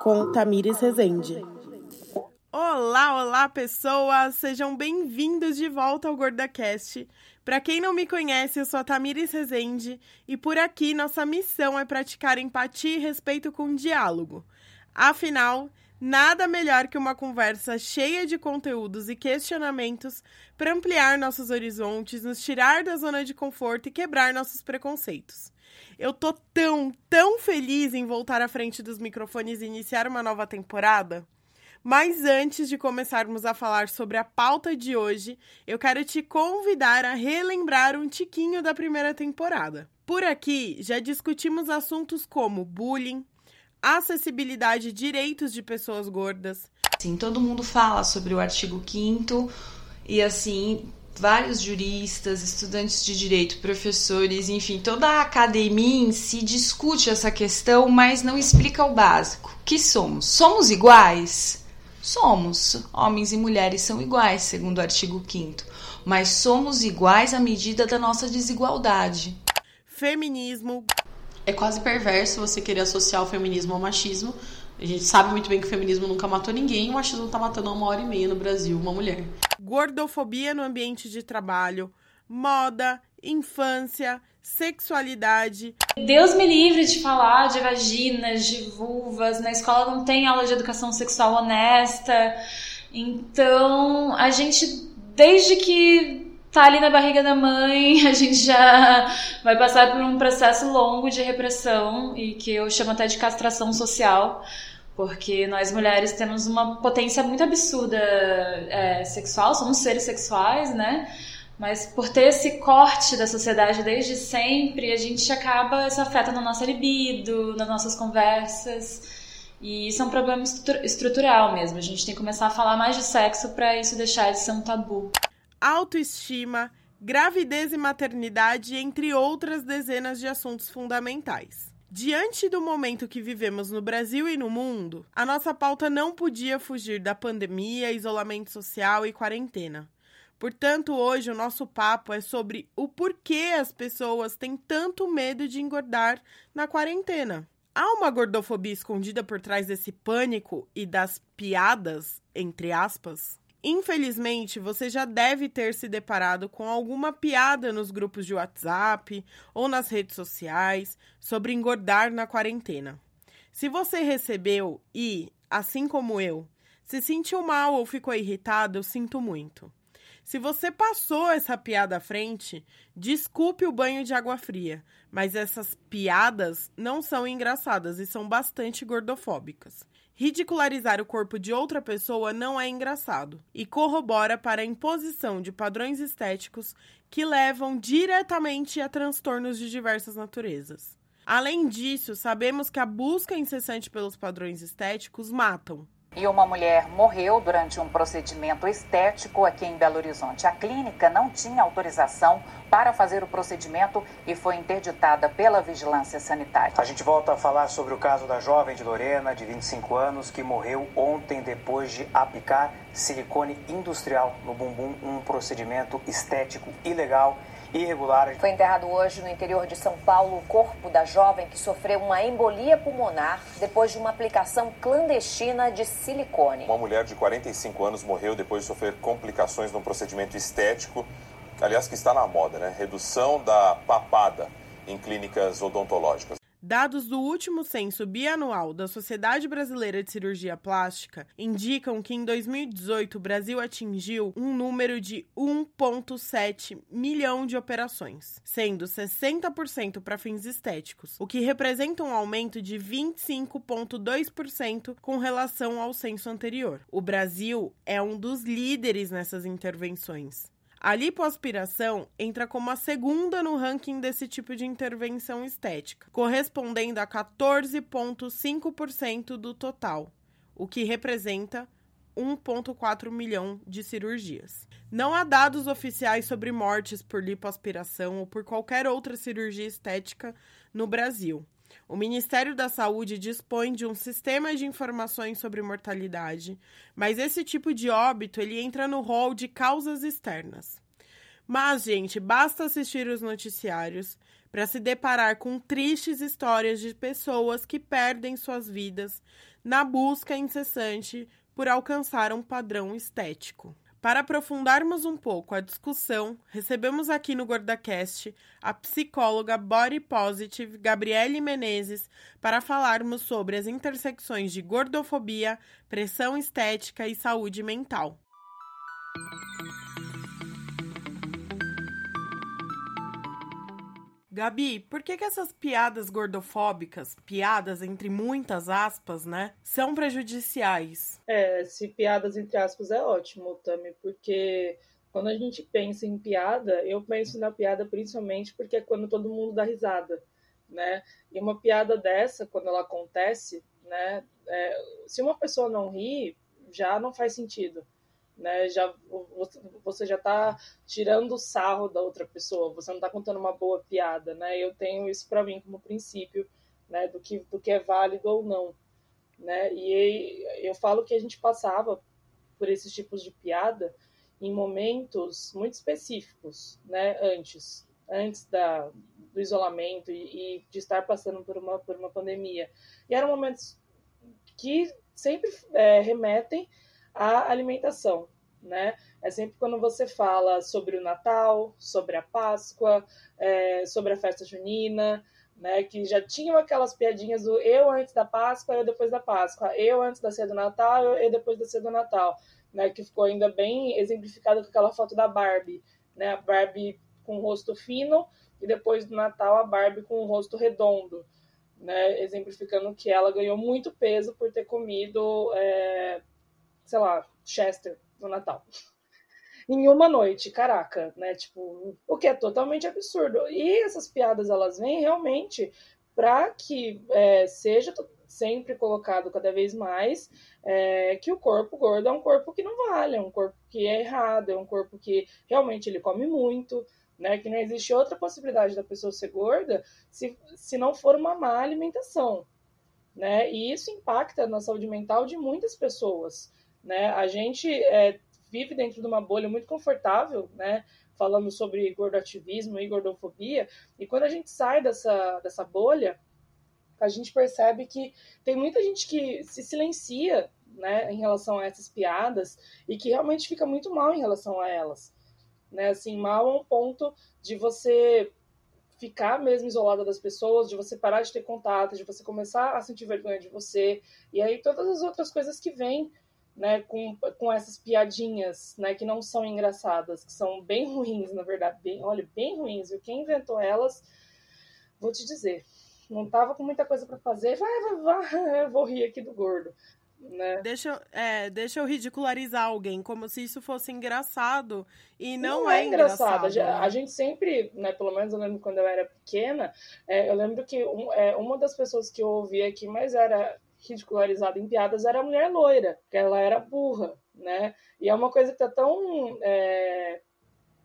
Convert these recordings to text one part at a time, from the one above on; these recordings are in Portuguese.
Com Tamires Rezende. Olá, olá pessoas! Sejam bem-vindos de volta ao GordaCast. Para quem não me conhece, eu sou a Tamires Rezende e por aqui nossa missão é praticar empatia e respeito com diálogo. Afinal, Nada melhor que uma conversa cheia de conteúdos e questionamentos para ampliar nossos horizontes, nos tirar da zona de conforto e quebrar nossos preconceitos. Eu tô tão, tão feliz em voltar à frente dos microfones e iniciar uma nova temporada. Mas antes de começarmos a falar sobre a pauta de hoje, eu quero te convidar a relembrar um tiquinho da primeira temporada. Por aqui já discutimos assuntos como bullying, acessibilidade e direitos de pessoas gordas. Sim, todo mundo fala sobre o artigo 5 e assim, vários juristas, estudantes de direito, professores, enfim, toda a academia em si discute essa questão, mas não explica o básico. Que somos? Somos iguais? Somos. Homens e mulheres são iguais, segundo o artigo 5 mas somos iguais à medida da nossa desigualdade. Feminismo, é quase perverso você querer associar o feminismo ao machismo. A gente sabe muito bem que o feminismo nunca matou ninguém, o machismo tá matando uma hora e meia no Brasil, uma mulher. Gordofobia no ambiente de trabalho, moda, infância, sexualidade. Deus me livre de falar de vaginas, de vulvas. Na escola não tem aula de educação sexual honesta. Então, a gente, desde que tá ali na barriga da mãe, a gente já vai passar por um processo longo de repressão e que eu chamo até de castração social, porque nós mulheres temos uma potência muito absurda é, sexual, somos seres sexuais, né? Mas por ter esse corte da sociedade desde sempre, a gente acaba, isso afeta na nossa libido, nas nossas conversas. E isso é um problema estrutural mesmo. A gente tem que começar a falar mais de sexo para isso deixar de ser um tabu autoestima, gravidez e maternidade, entre outras dezenas de assuntos fundamentais. Diante do momento que vivemos no Brasil e no mundo, a nossa pauta não podia fugir da pandemia, isolamento social e quarentena. Portanto, hoje o nosso papo é sobre o porquê as pessoas têm tanto medo de engordar na quarentena. Há uma gordofobia escondida por trás desse pânico e das piadas, entre aspas? Infelizmente, você já deve ter se deparado com alguma piada nos grupos de WhatsApp ou nas redes sociais sobre engordar na quarentena. Se você recebeu e, assim como eu, se sentiu mal ou ficou irritado, eu sinto muito. Se você passou essa piada à frente, desculpe o banho de água fria, mas essas piadas não são engraçadas e são bastante gordofóbicas. Ridicularizar o corpo de outra pessoa não é engraçado e corrobora para a imposição de padrões estéticos que levam diretamente a transtornos de diversas naturezas. Além disso, sabemos que a busca incessante pelos padrões estéticos matam, e uma mulher morreu durante um procedimento estético aqui em Belo Horizonte. A clínica não tinha autorização para fazer o procedimento e foi interditada pela vigilância sanitária. A gente volta a falar sobre o caso da jovem de Lorena, de 25 anos, que morreu ontem depois de aplicar silicone industrial no bumbum, um procedimento estético ilegal irregular. Foi enterrado hoje no interior de São Paulo o corpo da jovem que sofreu uma embolia pulmonar depois de uma aplicação clandestina de silicone. Uma mulher de 45 anos morreu depois de sofrer complicações num procedimento estético, aliás, que está na moda, né? Redução da papada em clínicas odontológicas. Dados do último censo bianual da Sociedade Brasileira de Cirurgia Plástica indicam que em 2018 o Brasil atingiu um número de 1,7 milhão de operações, sendo 60% para fins estéticos, o que representa um aumento de 25,2% com relação ao censo anterior. O Brasil é um dos líderes nessas intervenções. A lipoaspiração entra como a segunda no ranking desse tipo de intervenção estética, correspondendo a 14,5% do total, o que representa 1,4 milhão de cirurgias. Não há dados oficiais sobre mortes por lipoaspiração ou por qualquer outra cirurgia estética no Brasil. O Ministério da Saúde dispõe de um sistema de informações sobre mortalidade, mas esse tipo de óbito ele entra no rol de causas externas. Mas, gente, basta assistir os noticiários para se deparar com tristes histórias de pessoas que perdem suas vidas na busca incessante por alcançar um padrão estético. Para aprofundarmos um pouco a discussão, recebemos aqui no GordaCast a psicóloga Body Positive Gabriele Menezes para falarmos sobre as intersecções de gordofobia, pressão estética e saúde mental. Gabi, por que, que essas piadas gordofóbicas, piadas entre muitas aspas, né, são prejudiciais? É, se piadas entre aspas é ótimo, Tami, porque quando a gente pensa em piada, eu penso na piada principalmente porque é quando todo mundo dá risada, né? E uma piada dessa, quando ela acontece, né, é, se uma pessoa não ri, já não faz sentido né? Já você já está tirando o sarro da outra pessoa, você não está contando uma boa piada, né? Eu tenho isso para mim como princípio, né? Do que do que é válido ou não, né? E eu falo que a gente passava por esses tipos de piada em momentos muito específicos, né? Antes, antes da do isolamento e, e de estar passando por uma por uma pandemia, e eram momentos que sempre é, remetem a alimentação, né? É sempre quando você fala sobre o Natal, sobre a Páscoa, é, sobre a festa junina, né? Que já tinham aquelas piadinhas do eu antes da Páscoa, eu depois da Páscoa, eu antes da ceia do Natal, eu depois da ceia do Natal, né? Que ficou ainda bem exemplificado com aquela foto da Barbie, né? A Barbie com o rosto fino e depois do Natal a Barbie com o rosto redondo. Né, exemplificando que ela ganhou muito peso por ter comido é, sei lá, Chester no Natal. em uma noite, caraca, né? Tipo, o que é totalmente absurdo. E essas piadas, elas vêm realmente para que é, seja sempre colocado cada vez mais é, que o corpo gordo é um corpo que não vale, é um corpo que é errado, é um corpo que realmente ele come muito, né? Que não existe outra possibilidade da pessoa ser gorda se, se não for uma má alimentação, né? E isso impacta na saúde mental de muitas pessoas. Né? A gente é, vive dentro de uma bolha muito confortável, né? falando sobre gordoativismo e gordofobia, e quando a gente sai dessa, dessa bolha, a gente percebe que tem muita gente que se silencia né, em relação a essas piadas e que realmente fica muito mal em relação a elas. Né? Assim, mal a um ponto de você ficar mesmo isolada das pessoas, de você parar de ter contato, de você começar a sentir vergonha de você, e aí todas as outras coisas que vêm né, com, com essas piadinhas, né, que não são engraçadas, que são bem ruins, na verdade, bem, olha, bem ruins. E quem inventou elas, vou te dizer, não tava com muita coisa para fazer, vai, vai, vai, vou rir aqui do gordo. Né? Deixa, é, deixa eu ridicularizar alguém, como se isso fosse engraçado. E não, não é, é engraçado. engraçado né? A gente sempre, né, pelo menos eu lembro quando eu era pequena, é, eu lembro que um, é, uma das pessoas que eu ouvia que mais era ridicularizada em piadas era a mulher loira, que ela era burra, né? E é uma coisa que tá tão é,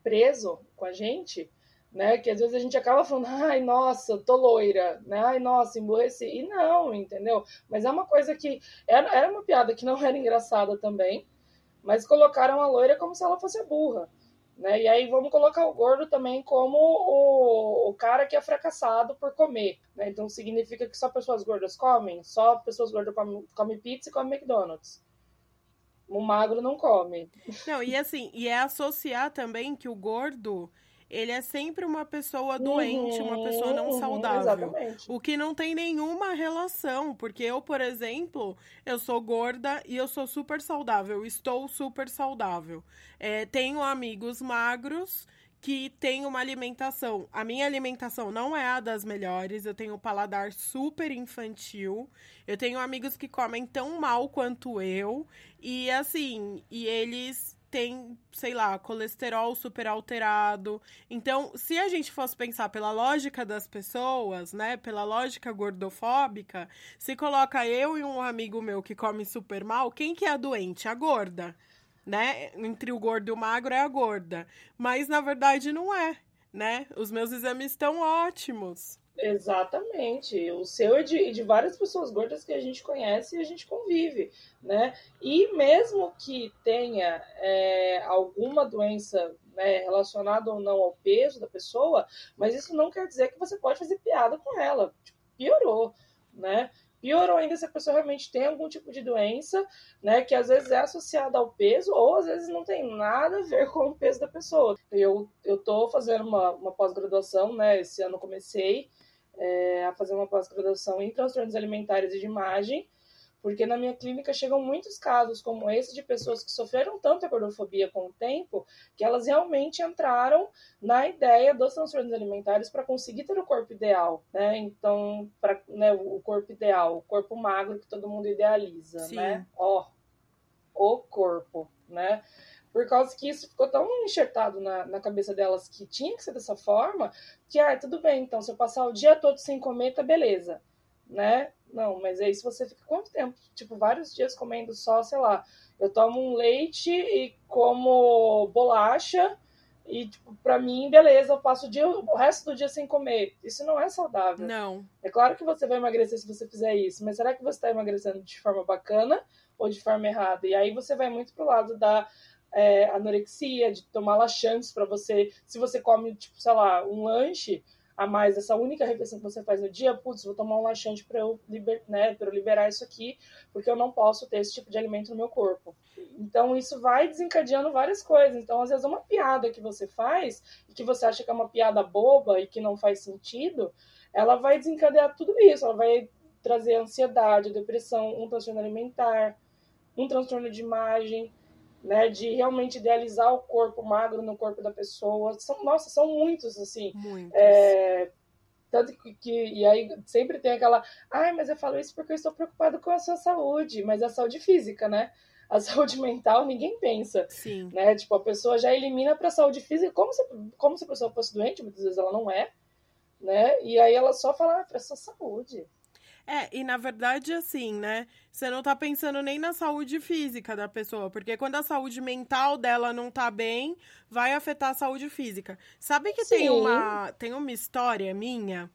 preso com a gente, né? Que às vezes a gente acaba falando, ai, nossa, tô loira, né? Ai, nossa, emburreci. E não, entendeu? Mas é uma coisa que era, era uma piada que não era engraçada também, mas colocaram a loira como se ela fosse burra. Né? E aí vamos colocar o gordo também como o, o cara que é fracassado por comer. Né? Então significa que só pessoas gordas comem? Só pessoas gordas comem, comem pizza e comem McDonald's. O magro não come. Não, e assim, e é associar também que o gordo ele é sempre uma pessoa doente, uhum, uma pessoa não uhum, saudável. Exatamente. O que não tem nenhuma relação, porque eu, por exemplo, eu sou gorda e eu sou super saudável, estou super saudável. É, tenho amigos magros que têm uma alimentação. A minha alimentação não é a das melhores, eu tenho um paladar super infantil. Eu tenho amigos que comem tão mal quanto eu, e assim, e eles tem, sei lá, colesterol super alterado. Então, se a gente fosse pensar pela lógica das pessoas, né, pela lógica gordofóbica, se coloca eu e um amigo meu que come super mal, quem que é a doente? A gorda, né? Entre o gordo e o magro é a gorda. Mas na verdade não é. né? Os meus exames estão ótimos. Exatamente. O seu é de, de várias pessoas gordas que a gente conhece e a gente convive, né? E mesmo que tenha é, alguma doença né, relacionada ou não ao peso da pessoa, mas isso não quer dizer que você pode fazer piada com ela. Tipo, piorou, né? Piorou ainda se a pessoa realmente tem algum tipo de doença, né, que às vezes é associada ao peso, ou às vezes não tem nada a ver com o peso da pessoa. Eu, eu tô fazendo uma, uma pós-graduação, né, esse ano comecei, é, a fazer uma pós-graduação em transtornos alimentares e de imagem, porque na minha clínica chegam muitos casos como esse de pessoas que sofreram tanto a gordofobia com o tempo que elas realmente entraram na ideia dos transtornos alimentares para conseguir ter o corpo ideal, né? Então, para né, o corpo ideal, o corpo magro que todo mundo idealiza, Sim. né? Ó, o corpo, né? Por causa que isso ficou tão enxertado na, na cabeça delas que tinha que ser dessa forma, que, ah, tudo bem, então, se eu passar o dia todo sem comer, tá beleza, né? Não, mas aí se você fica quanto tempo? Tipo, vários dias comendo só, sei lá, eu tomo um leite e como bolacha e, tipo, pra mim, beleza, eu passo o, dia, o resto do dia sem comer. Isso não é saudável. Não. É claro que você vai emagrecer se você fizer isso, mas será que você está emagrecendo de forma bacana ou de forma errada? E aí você vai muito pro lado da é, anorexia, de tomar laxantes para você. Se você come, tipo, sei lá, um lanche a mais essa única refeição que você faz no dia, putz, vou tomar um laxante para eu, liber, né, eu liberar isso aqui, porque eu não posso ter esse tipo de alimento no meu corpo. Então, isso vai desencadeando várias coisas. Então, às vezes, uma piada que você faz, e que você acha que é uma piada boba e que não faz sentido, ela vai desencadear tudo isso. Ela vai trazer ansiedade, depressão, um transtorno alimentar, um transtorno de imagem, né, de realmente idealizar o corpo magro no corpo da pessoa. São, nossa, são muitos, assim. Muitos. É, tanto que, que, e aí sempre tem aquela, ai, mas eu falo isso porque eu estou preocupado com a sua saúde, mas a saúde física, né? A saúde mental ninguém pensa. Sim. Né? Tipo, a pessoa já elimina para a saúde física como se, como se a pessoa fosse doente, muitas vezes ela não é, né? E aí ela só fala, ah, para sua saúde. É, e na verdade, assim, né? Você não tá pensando nem na saúde física da pessoa, porque quando a saúde mental dela não tá bem, vai afetar a saúde física. Sabe que tem uma, tem uma história minha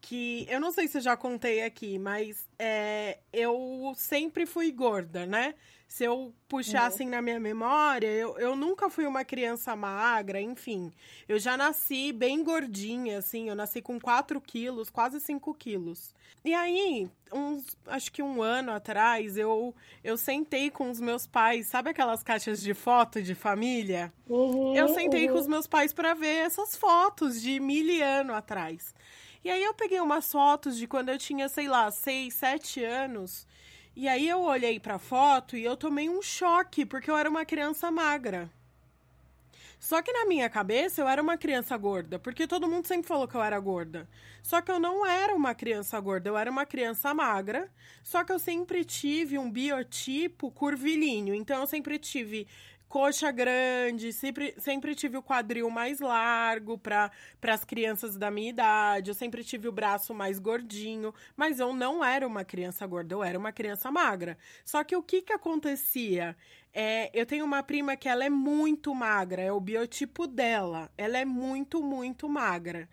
que eu não sei se eu já contei aqui, mas é, eu sempre fui gorda, né? Se eu puxar uhum. assim na minha memória, eu, eu nunca fui uma criança magra, enfim. Eu já nasci bem gordinha, assim. Eu nasci com 4 quilos, quase 5 quilos. E aí, uns, acho que um ano atrás, eu, eu sentei com os meus pais. Sabe aquelas caixas de foto de família? Uhum, eu sentei uhum. com os meus pais para ver essas fotos de mil anos atrás. E aí eu peguei umas fotos de quando eu tinha, sei lá, 6, 7 anos. E aí eu olhei pra foto e eu tomei um choque, porque eu era uma criança magra. Só que na minha cabeça eu era uma criança gorda, porque todo mundo sempre falou que eu era gorda. Só que eu não era uma criança gorda, eu era uma criança magra. Só que eu sempre tive um biotipo curvilíneo. Então eu sempre tive coxa grande, sempre, sempre tive o quadril mais largo para as crianças da minha idade, eu sempre tive o braço mais gordinho, mas eu não era uma criança gorda, eu era uma criança magra. Só que o que que acontecia? É, eu tenho uma prima que ela é muito magra, é o biotipo dela, ela é muito, muito magra.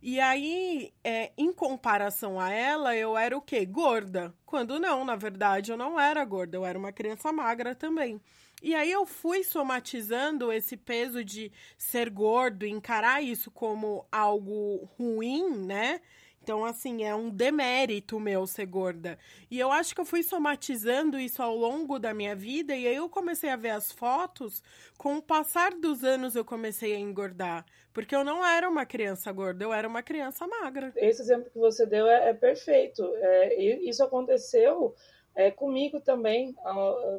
E aí, é, em comparação a ela, eu era o quê? Gorda. Quando não, na verdade, eu não era gorda, eu era uma criança magra também. E aí eu fui somatizando esse peso de ser gordo, encarar isso como algo ruim, né? Então, assim, é um demérito meu ser gorda. E eu acho que eu fui somatizando isso ao longo da minha vida, e aí eu comecei a ver as fotos. Com o passar dos anos, eu comecei a engordar. Porque eu não era uma criança gorda, eu era uma criança magra. Esse exemplo que você deu é, é perfeito. É, isso aconteceu é, comigo também,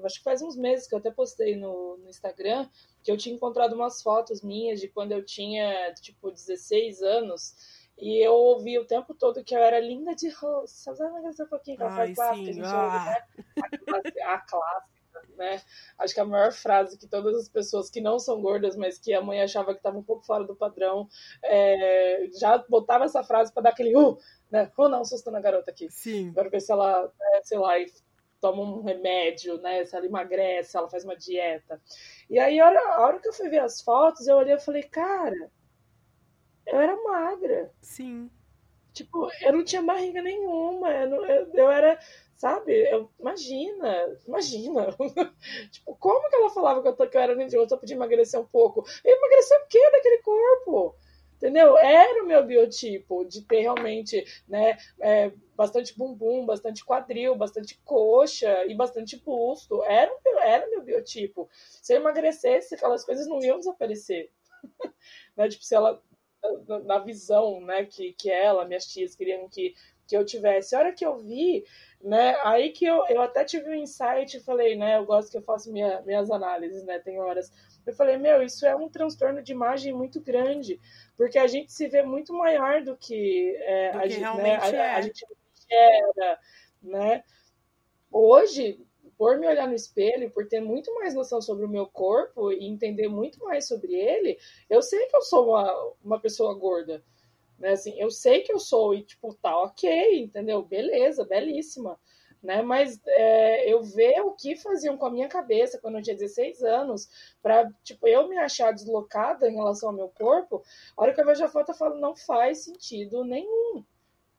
acho que faz uns meses que eu até postei no, no, Instagram, que eu tinha encontrado umas fotos minhas de quando eu tinha, tipo, 16 anos, e eu ouvi o tempo todo que eu era linda de rosto. Sabe um pouquinho que ela faz clássica, a gente ah. ouve, né? A, a clássica, né? Acho que a maior frase que todas as pessoas que não são gordas, mas que a mãe achava que estava um pouco fora do padrão, é, já botava essa frase para dar aquele uh, né? Ou não, susto na garota aqui. Sim. Agora ver se ela, né, sei lá, toma um remédio, né? Se ela emagrece, se ela faz uma dieta. E aí, a hora, a hora que eu fui ver as fotos, eu olhei e falei, cara, eu era magra. Sim. Tipo, eu não tinha barriga nenhuma. Eu, não, eu, eu era, sabe? Eu, imagina, imagina. tipo, como que ela falava que eu, que eu era eu só podia emagrecer um pouco? Eu emagreci o quê daquele corpo? Entendeu? Era o meu biotipo de ter realmente, né, é, bastante bumbum, bastante quadril, bastante coxa e bastante busto. Era, era o meu biotipo. Se eu emagrecesse, aquelas coisas não iam desaparecer. né? Tipo, se ela na visão né, que, que ela, minhas tias queriam que, que eu tivesse. A hora que eu vi, né, aí que eu, eu até tive um insight e falei, né, eu gosto que eu faço minha, minhas análises, né, tem horas. Eu falei, meu, isso é um transtorno de imagem muito grande, porque a gente se vê muito maior do que, é, do a, que gente, realmente né, é. a, a gente era, né? Hoje, por me olhar no espelho, por ter muito mais noção sobre o meu corpo e entender muito mais sobre ele, eu sei que eu sou uma, uma pessoa gorda. Né? Assim, eu sei que eu sou e, tipo, tá ok, entendeu? Beleza, belíssima. Né? Mas é, eu ver o que faziam com a minha cabeça quando eu tinha 16 anos, para tipo, eu me achar deslocada em relação ao meu corpo, a hora que eu vejo a foto, eu falo, não faz sentido nenhum.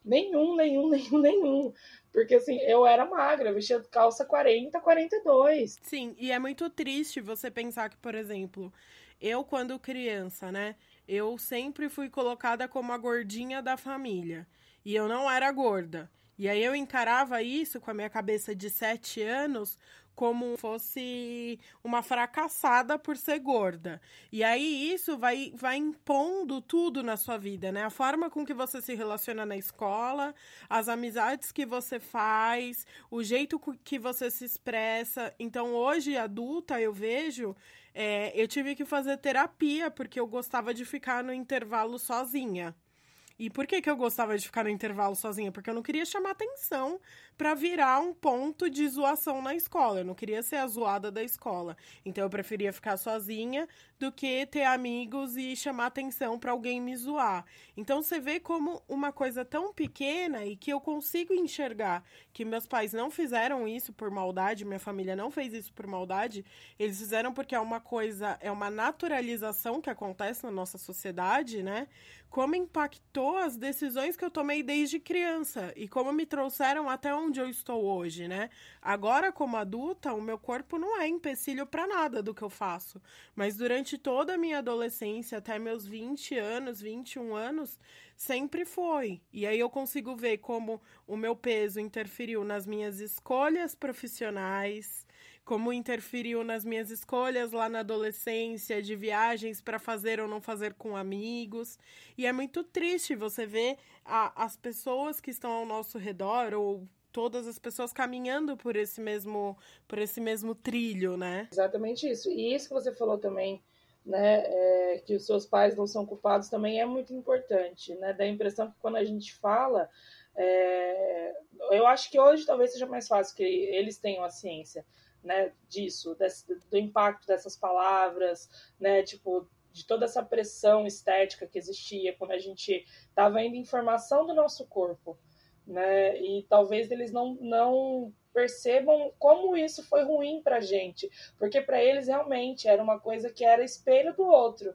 Nenhum, nenhum, nenhum, nenhum. Porque assim, eu era magra, vestia calça 40, 42. Sim, e é muito triste você pensar que, por exemplo, eu quando criança, né, eu sempre fui colocada como a gordinha da família. E eu não era gorda. E aí eu encarava isso com a minha cabeça de sete anos como fosse uma fracassada por ser gorda. E aí isso vai, vai impondo tudo na sua vida, né? A forma com que você se relaciona na escola, as amizades que você faz, o jeito que você se expressa. Então, hoje, adulta, eu vejo. É, eu tive que fazer terapia porque eu gostava de ficar no intervalo sozinha. E por que, que eu gostava de ficar no intervalo sozinha? Porque eu não queria chamar atenção para virar um ponto de zoação na escola. Eu não queria ser a zoada da escola. Então eu preferia ficar sozinha do que ter amigos e chamar atenção para alguém me zoar. Então você vê como uma coisa tão pequena e que eu consigo enxergar que meus pais não fizeram isso por maldade, minha família não fez isso por maldade, eles fizeram porque é uma coisa, é uma naturalização que acontece na nossa sociedade, né? Como impactou as decisões que eu tomei desde criança e como me trouxeram até onde eu estou hoje, né? Agora, como adulta, o meu corpo não é empecilho para nada do que eu faço. Mas durante toda a minha adolescência, até meus 20 anos, 21 anos, sempre foi. E aí eu consigo ver como o meu peso interferiu nas minhas escolhas profissionais, como interferiu nas minhas escolhas lá na adolescência de viagens para fazer ou não fazer com amigos. E é muito triste você ver a, as pessoas que estão ao nosso redor ou todas as pessoas caminhando por esse mesmo por esse mesmo trilho, né? Exatamente isso. E isso que você falou também, né, é, que os seus pais não são culpados também é muito importante, né? Da impressão que quando a gente fala, é, eu acho que hoje talvez seja mais fácil que eles tenham a ciência, né, disso, desse, do impacto dessas palavras, né, tipo de toda essa pressão estética que existia quando a gente estava indo informação do nosso corpo, né? E talvez eles não, não percebam como isso foi ruim para gente, porque para eles realmente era uma coisa que era espelho do outro.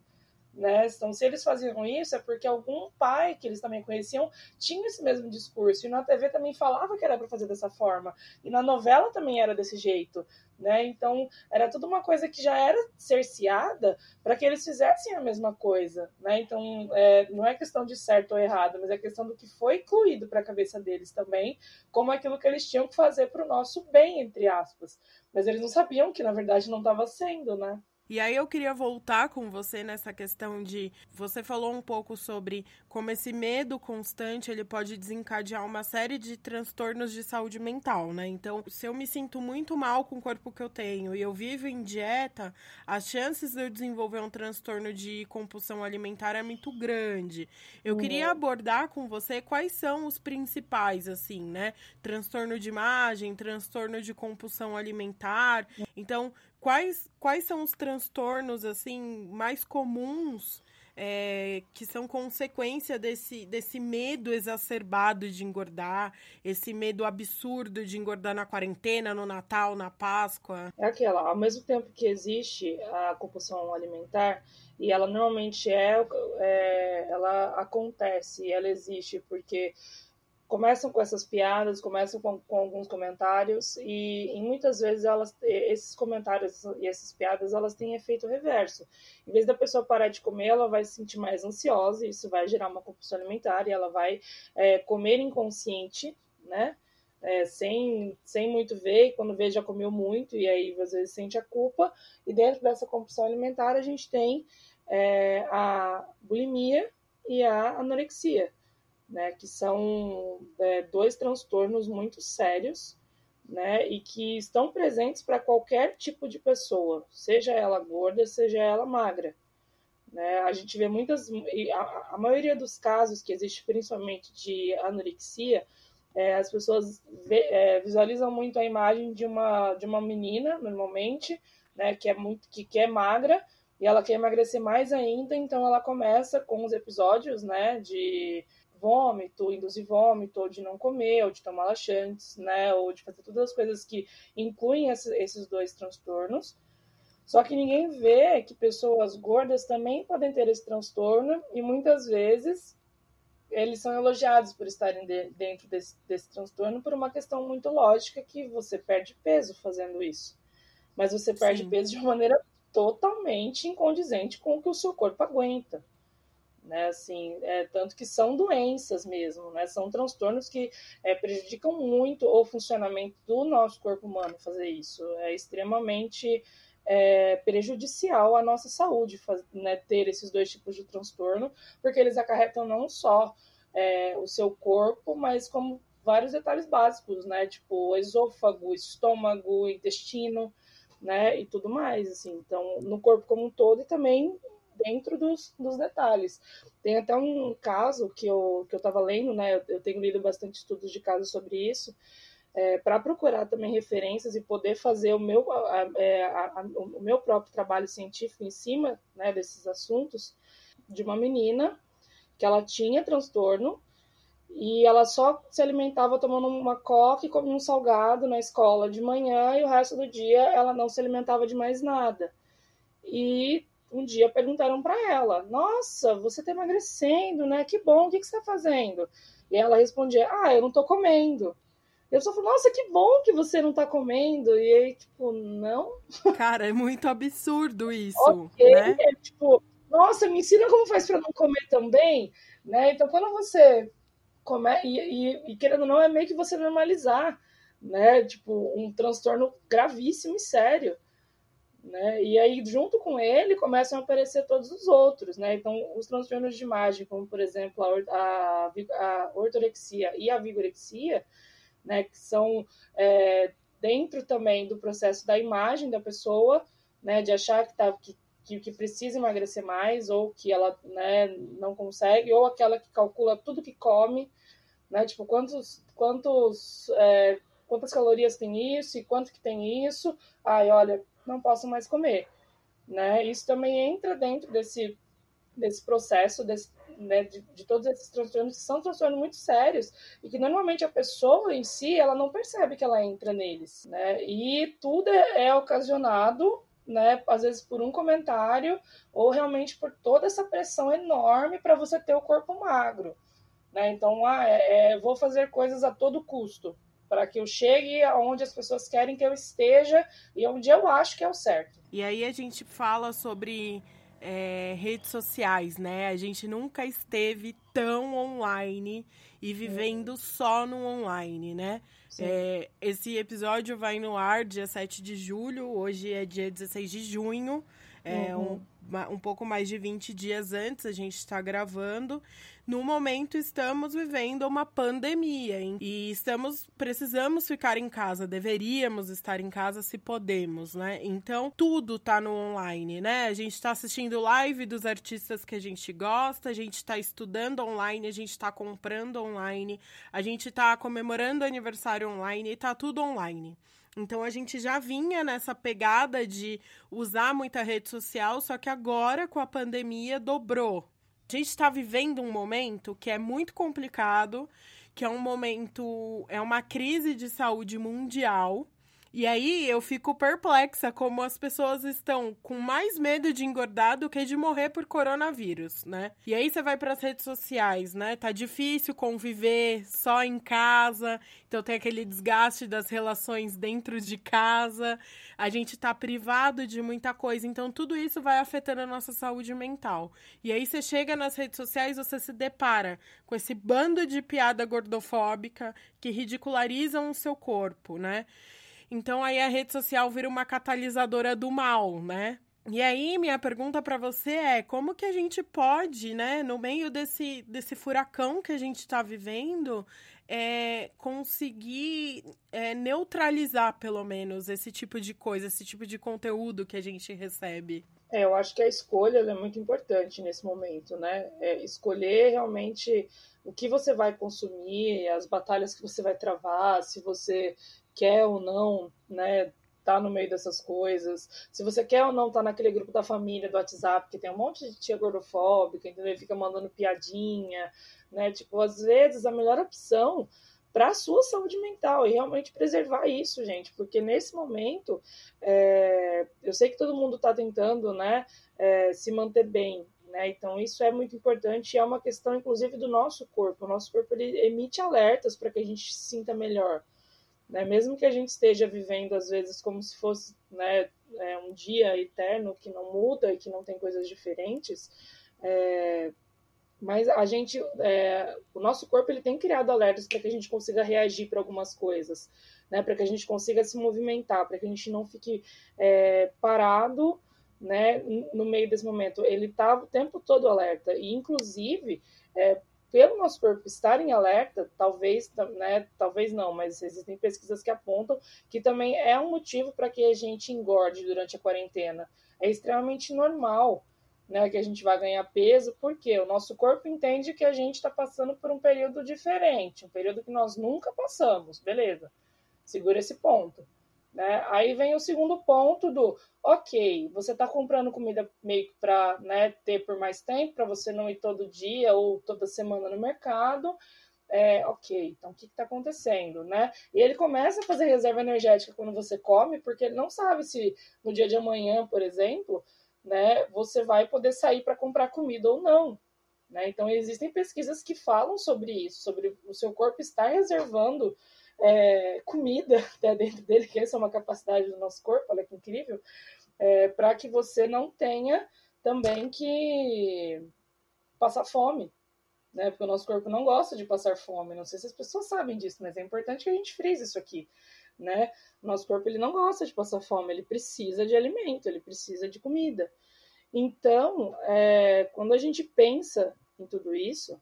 Né? Então, se eles faziam isso, é porque algum pai que eles também conheciam tinha esse mesmo discurso. E na TV também falava que era para fazer dessa forma. E na novela também era desse jeito. Né? Então, era tudo uma coisa que já era cerceada para que eles fizessem a mesma coisa. Né? Então, é, não é questão de certo ou errado, mas é questão do que foi incluído para a cabeça deles também, como aquilo que eles tinham que fazer para o nosso bem, entre aspas. Mas eles não sabiam que, na verdade, não estava sendo, né? E aí eu queria voltar com você nessa questão de você falou um pouco sobre como esse medo constante ele pode desencadear uma série de transtornos de saúde mental, né? Então, se eu me sinto muito mal com o corpo que eu tenho e eu vivo em dieta, as chances de eu desenvolver um transtorno de compulsão alimentar é muito grande. Eu uhum. queria abordar com você quais são os principais assim, né? Transtorno de imagem, transtorno de compulsão alimentar. Então, quais, quais são os transtornos assim mais comuns é, que são consequência desse, desse medo exacerbado de engordar, esse medo absurdo de engordar na quarentena, no Natal, na Páscoa? É aquela, ao mesmo tempo que existe a compulsão alimentar, e ela normalmente é, é ela acontece, ela existe porque começam com essas piadas, começam com, com, alguns comentários e, e, muitas vezes elas, esses comentários e essas piadas elas têm efeito reverso. Em vez da pessoa parar de comer, ela vai se sentir mais ansiosa e isso vai gerar uma compulsão alimentar e ela vai é, comer inconsciente, né? É, sem, sem muito ver, e quando vê já comeu muito, e aí às vezes sente a culpa. E dentro dessa compulsão alimentar a gente tem é, a bulimia e a anorexia né, que são é, dois transtornos muito sérios, né, e que estão presentes para qualquer tipo de pessoa, seja ela gorda, seja ela magra. Né? A gente vê muitas, a, a maioria dos casos que existe, principalmente de anorexia, é, as pessoas vê, é, visualizam muito a imagem de uma, de uma menina, normalmente, né, que é muito que, que é magra, e ela quer emagrecer mais ainda, então ela começa com os episódios, né, de vômito, induzir vômito, ou de não comer, ou de tomar laxantes, né, ou de fazer todas as coisas que incluem esses dois transtornos. Só que ninguém vê que pessoas gordas também podem ter esse transtorno e muitas vezes eles são elogiados por estarem de, dentro desse, desse transtorno por uma questão muito lógica que você perde peso fazendo isso. Mas você perde Sim. peso de uma maneira totalmente incondizente com o que o seu corpo aguenta né? Assim, é, tanto que são doenças mesmo, né? São transtornos que é, prejudicam muito o funcionamento do nosso corpo humano fazer isso. É extremamente é, prejudicial à nossa saúde faz, né, ter esses dois tipos de transtorno, porque eles acarretam não só é, o seu corpo, mas como vários detalhes básicos, né? Tipo esôfago, estômago, intestino, né? E tudo mais, assim. Então, no corpo como um todo e também dentro dos, dos detalhes. Tem até um caso que eu que eu estava lendo, né? Eu tenho lido bastante estudos de casos sobre isso, é, para procurar também referências e poder fazer o meu, a, a, é, a, o meu próprio trabalho científico em cima né, desses assuntos, de uma menina que ela tinha transtorno e ela só se alimentava tomando uma coca e comia um salgado na escola de manhã e o resto do dia ela não se alimentava de mais nada. E um dia perguntaram para ela: Nossa, você está emagrecendo, né? Que bom, o que, que você está fazendo? E ela respondia: Ah, eu não estou comendo. E a pessoa falou: Nossa, que bom que você não está comendo. E aí, tipo, não. Cara, é muito absurdo isso. ok, né? é, tipo, nossa, me ensina como faz para não comer também, né? Então, quando você come e, e, e querendo ou não, é meio que você normalizar, né? Tipo, um transtorno gravíssimo e sério. Né? E aí, junto com ele, começam a aparecer todos os outros. Né? Então, os transtornos de imagem, como, por exemplo, a, a, ortorexia e a vigorexia, né, que são é, dentro também do processo da imagem da pessoa, né, de achar que, tá, que, que, que precisa emagrecer mais, ou que ela né, não consegue, ou aquela que calcula tudo que come, né, tipo, quantos, quantos, é, quantas calorias tem isso e quanto que tem isso. Ai, olha, não posso mais comer. Né? Isso também entra dentro desse, desse processo desse, né, de, de, todos esses transtornos que são transtornos muito sérios e que normalmente a pessoa em si ela não percebe que ela entra neles, né? E tudo é, é ocasionado, né? Às vezes por um comentário ou realmente por toda essa pressão enorme para você ter o corpo magro, né? Então, ah, é, é, vou fazer coisas a todo custo para que eu chegue aonde as pessoas querem que eu esteja e onde eu acho que é o certo. E aí a gente fala sobre é, redes sociais, né? A gente nunca esteve tão online e vivendo uhum. só no online, né? É, esse episódio vai no ar dia 7 de julho, hoje é dia 16 de junho, é uhum. um, um pouco mais de 20 dias antes a gente está gravando no momento estamos vivendo uma pandemia hein? e estamos precisamos ficar em casa, deveríamos estar em casa se podemos, né? Então tudo tá no online, né? A gente tá assistindo live dos artistas que a gente gosta, a gente tá estudando online, a gente tá comprando online, a gente tá comemorando aniversário online e tá tudo online. Então a gente já vinha nessa pegada de usar muita rede social, só que agora com a pandemia dobrou. A gente está vivendo um momento que é muito complicado, que é um momento, é uma crise de saúde mundial e aí eu fico perplexa como as pessoas estão com mais medo de engordar do que de morrer por coronavírus, né? E aí você vai para as redes sociais, né? Tá difícil conviver só em casa, então tem aquele desgaste das relações dentro de casa. A gente tá privado de muita coisa, então tudo isso vai afetando a nossa saúde mental. E aí você chega nas redes sociais, você se depara com esse bando de piada gordofóbica que ridicularizam o seu corpo, né? Então aí a rede social vira uma catalisadora do mal, né? E aí, minha pergunta para você é: como que a gente pode, né, no meio desse, desse furacão que a gente está vivendo, é, conseguir é, neutralizar, pelo menos, esse tipo de coisa, esse tipo de conteúdo que a gente recebe? É, eu acho que a escolha é muito importante nesse momento, né? É escolher realmente o que você vai consumir, as batalhas que você vai travar, se você quer ou não, né, tá no meio dessas coisas, se você quer ou não tá naquele grupo da família do WhatsApp, que tem um monte de tia gordofóbica, entendeu? E fica mandando piadinha, né? Tipo, às vezes a melhor opção para a sua saúde mental e realmente preservar isso, gente, porque nesse momento é, eu sei que todo mundo está tentando, né, é, se manter bem, né? Então isso é muito importante e é uma questão, inclusive, do nosso corpo. O nosso corpo ele emite alertas para que a gente se sinta melhor. Né? Mesmo que a gente esteja vivendo, às vezes, como se fosse né, é, um dia eterno que não muda e que não tem coisas diferentes, é, mas a gente, é, o nosso corpo ele tem criado alertas para que a gente consiga reagir para algumas coisas, né? Para que a gente consiga se movimentar, para que a gente não fique é, parado, né? No meio desse momento, ele está o tempo todo alerta e, inclusive, é, pelo nosso corpo estar em alerta, talvez, né, talvez não, mas existem pesquisas que apontam que também é um motivo para que a gente engorde durante a quarentena. É extremamente normal, né, que a gente vai ganhar peso, porque o nosso corpo entende que a gente está passando por um período diferente, um período que nós nunca passamos, beleza? Segura esse ponto. Né? Aí vem o segundo ponto do, ok, você está comprando comida meio para né, ter por mais tempo, para você não ir todo dia ou toda semana no mercado. É, ok, então o que está acontecendo, né? E ele começa a fazer reserva energética quando você come, porque ele não sabe se no dia de amanhã, por exemplo, né, você vai poder sair para comprar comida ou não. Né? Então existem pesquisas que falam sobre isso, sobre o seu corpo estar reservando é, comida até dentro dele, que essa é uma capacidade do nosso corpo, olha que incrível, é, para que você não tenha também que passar fome, né? Porque o nosso corpo não gosta de passar fome. Não sei se as pessoas sabem disso, mas é importante que a gente frise isso aqui, né? O nosso corpo ele não gosta de passar fome, ele precisa de alimento, ele precisa de comida. Então, é, quando a gente pensa em tudo isso,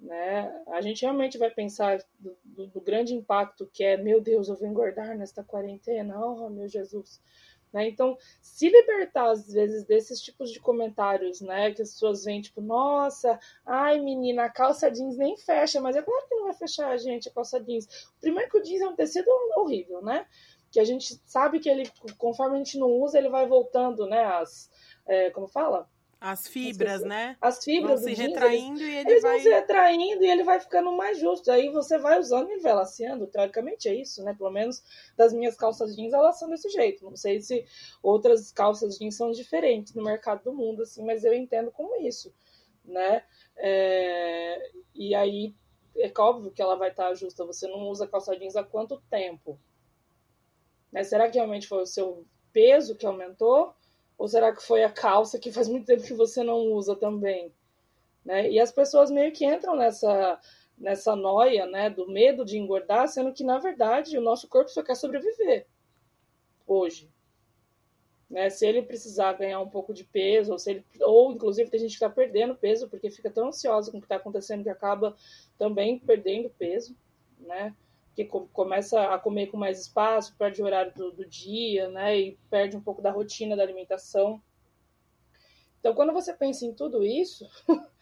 né? A gente realmente vai pensar do, do, do, grande impacto que é, meu Deus, eu vou engordar nesta quarentena, oh meu Jesus. Né? Então, se libertar às vezes desses tipos de comentários, né? Que as pessoas veem, tipo, nossa, ai menina, a calça jeans nem fecha, mas é claro que não vai fechar, gente, a calça jeans. Primeiro que o jeans é um tecido horrível, né? Que a gente sabe que ele, conforme a gente não usa, ele vai voltando, né? As, é, como fala? As fibras, né? As fibras vão se jeans, retraindo eles, e ele eles vai... vão se retraindo e ele vai ficando mais justo. Aí você vai usando e laceando. Teoricamente é isso, né? Pelo menos das minhas calças jeans, elas são desse jeito. Não sei se outras calças jeans são diferentes no mercado do mundo, assim, mas eu entendo como isso, né? É... E aí é óbvio que ela vai estar justa. Você não usa calça jeans há quanto tempo? Né? Será que realmente foi o seu peso que aumentou? Ou será que foi a calça que faz muito tempo que você não usa também? Né? E as pessoas meio que entram nessa, nessa noia né, do medo de engordar, sendo que, na verdade, o nosso corpo só quer sobreviver hoje. Né? Se ele precisar ganhar um pouco de peso, ou, se ele, ou inclusive tem gente que está perdendo peso porque fica tão ansiosa com o que está acontecendo que acaba também perdendo peso, né? Que começa a comer com mais espaço, perde o horário do, do, dia, né? E perde um pouco da rotina da alimentação. Então, quando você pensa em tudo isso,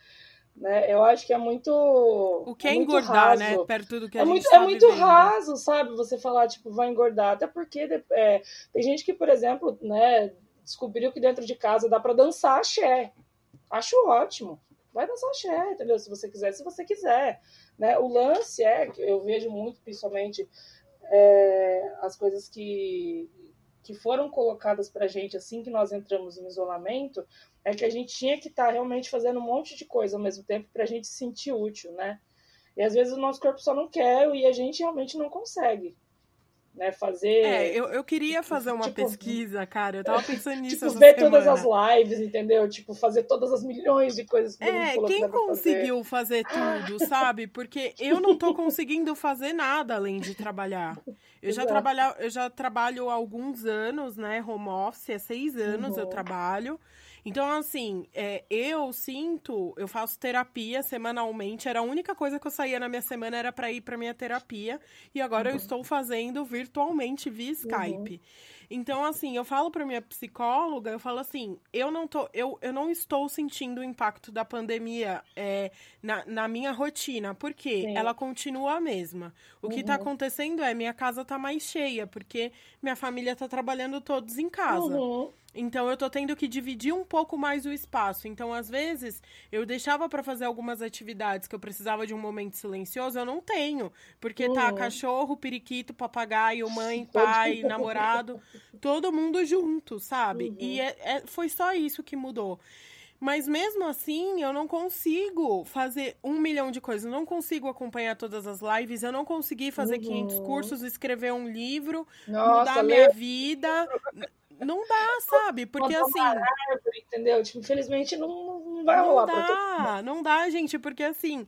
Né? Eu acho que é muito. O que é, é engordar, raso. né? Perto do que a é gente muito, tá É muito vivendo. raso, sabe? Você falar, tipo, vai engordar. Até porque é, tem gente que, por exemplo, né, descobriu que dentro de casa dá para dançar axé. Acho ótimo. Vai dançar axé, entendeu? Se você quiser, se você quiser. Né? O lance é que eu vejo muito, principalmente, é, as coisas que, que foram colocadas pra gente assim que nós entramos em isolamento, é que a gente tinha que estar tá realmente fazendo um monte de coisa ao mesmo tempo pra gente se sentir útil, né? E às vezes o nosso corpo só não quer e a gente realmente não consegue. Né, fazer. É, eu, eu queria fazer uma tipo, pesquisa, cara. Eu tava pensando nisso. Tipo, ver semana. todas as lives, entendeu? Tipo, fazer todas as milhões de coisas que É, quem conseguiu fazer. fazer tudo, sabe? Porque eu não tô conseguindo fazer nada além de trabalhar. Eu já, trabalha, eu já trabalho há alguns anos, né? Home office, há seis anos Uhum. eu trabalho. Então, assim, é, eu sinto, eu faço terapia semanalmente. Era a única coisa que eu saía na minha semana era para ir para minha terapia. E agora eu estou fazendo virtualmente via Skype. Então, assim, eu falo pra minha psicóloga, eu falo assim, eu não tô, eu, eu não estou sentindo o impacto da pandemia é, na, na minha rotina, porque Sim. ela continua a mesma. O que tá Uhum. acontecendo é minha casa tá mais cheia, porque minha família tá trabalhando todos em casa. Uhum. Então eu tô tendo que dividir um pouco mais o espaço. Então, às vezes, eu deixava pra fazer algumas atividades que eu precisava de um momento silencioso, eu não tenho. Porque tá Uhum. cachorro, periquito, papagaio, mãe, pai, namorado, todo mundo junto, sabe? Uhum. E é- é- foi só isso que mudou. Mas mesmo assim, eu não consigo fazer um milhão de coisas. Eu não consigo acompanhar todas as lives. Eu não consegui fazer Uhum. 500 cursos, escrever um livro, Nossa, mudar minha vida. Não dá, sabe? Porque assim. árvore, entendeu? Tipo, infelizmente não, não vai Não rolar dá, não dá, gente, porque assim,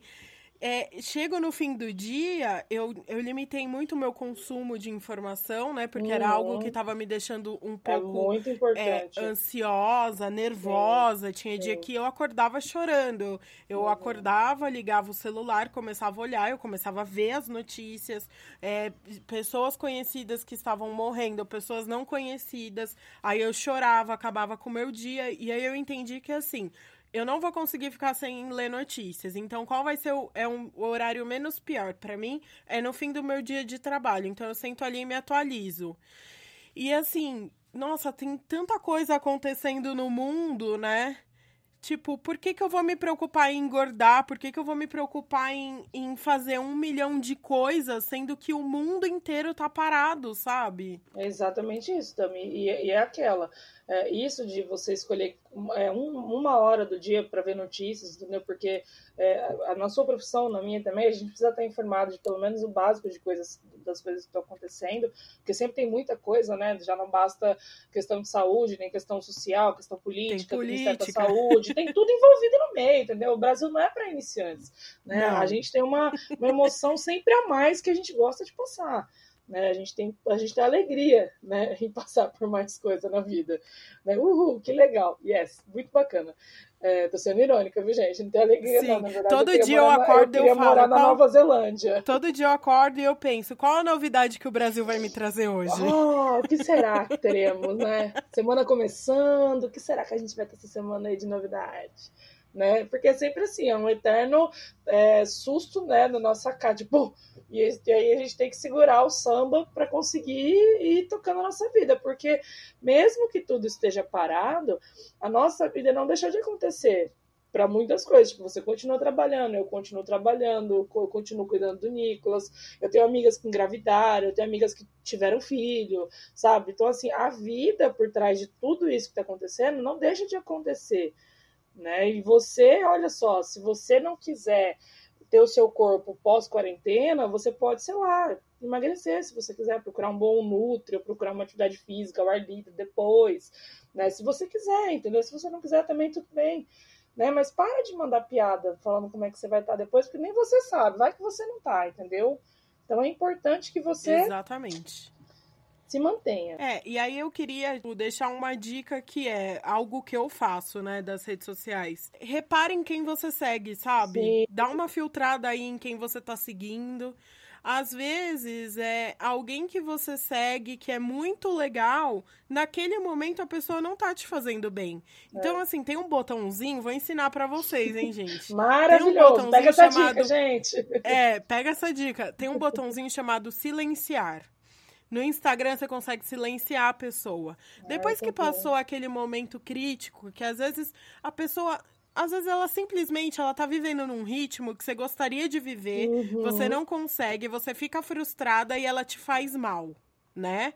é, chego no fim do dia, eu, eu limitei muito o meu consumo de informação, né? Porque era Uhum. algo que tava me deixando um É pouco é, importante. ansiosa, nervosa. Tinha dia sim. que eu acordava chorando. Eu, eu Uhum. acordava, ligava o celular, começava a olhar, eu começava a ver as notícias, é, pessoas conhecidas que estavam morrendo, pessoas não conhecidas. Aí eu chorava, acabava com o meu dia. E aí eu entendi que assim. Eu não vou conseguir ficar sem ler notícias. Então, qual vai ser o, é um, o horário menos pior para mim? É no fim do meu dia de trabalho. Então, eu sento ali e me atualizo. E assim, nossa, tem tanta coisa acontecendo no mundo, né? Tipo, por que, que eu vou me preocupar em engordar? Por que, que eu vou me preocupar em, em fazer um milhão de coisas, sendo que o mundo inteiro tá parado, sabe? É exatamente isso também. E, e é aquela. É, isso de você escolher é, um, uma hora do dia para ver notícias, entendeu? Porque é, a, na sua profissão, na minha também, a gente precisa estar informado de pelo menos o básico de coisas, das coisas que estão acontecendo, porque sempre tem muita coisa, né? Já não basta questão de saúde, nem questão social, questão política, Tem Ministério da política. Saúde, tem tudo envolvido no meio, entendeu? O Brasil não é para iniciantes, né? Não. A gente tem uma, uma emoção sempre a mais que a gente gosta de passar. Né? A gente tem a gente tem alegria, né, em passar por mais coisa na vida, né? Uhul, que legal, yes, muito bacana. É, tô sendo irônica, viu, gente? Não tem alegria, Sim, não. Na verdade, todo queria dia eu acordo e eu queria falo, morar na qual- Nova Zelândia. Todo dia eu acordo e eu penso, qual a novidade que o Brasil vai me trazer hoje? Oh, o que será que teremos, né? Semana começando, o que será que a gente vai ter essa semana aí de novidade? Né? Porque é sempre assim, é um eterno é, susto, né, na nossa cara, tipo, e, e aí a gente tem que segurar o samba para conseguir ir tocando a nossa vida, porque mesmo que tudo esteja parado, a nossa vida não deixa de acontecer para muitas coisas. Tipo, você continua trabalhando, eu continuo trabalhando, eu continuo cuidando do Nicolas, eu tenho amigas que engravidaram, eu tenho amigas que tiveram filho, sabe? Então, assim, a vida por trás de tudo isso que está acontecendo não deixa de acontecer, né? E você, olha só, se você não quiser ter o seu corpo pós-quarentena, você pode, sei lá, emagrecer, se você quiser, procurar um bom nutri, procurar uma atividade física ao ar livre depois, né? Se você quiser, entendeu? Se você não quiser, também tudo bem. Né? Mas para de mandar piada falando como é que você vai estar depois, porque nem você sabe, vai que você não tá, entendeu? Então é importante que você Exatamente. Se mantenha. É, e aí eu queria tipo, deixar uma dica que é algo que eu faço, né, das redes sociais. Reparem quem você segue, sabe? Sim. Dá uma filtrada aí em quem você tá seguindo. Às vezes é alguém que você segue que é muito legal, naquele momento a pessoa não tá te fazendo bem. Então, É. assim, tem um botãozinho, vou ensinar pra vocês, hein, gente. Maravilhoso. Um Pega essa botãozinho dica, gente. É, pega essa dica. Tem um botãozinho chamado silenciar. No Instagram você consegue silenciar a pessoa. Depois que que passou aquele momento crítico, que às vezes a pessoa. Às vezes ela simplesmente ela tá vivendo num ritmo que você gostaria de viver, Uhum. você não consegue, você fica frustrada e ela te faz mal, né?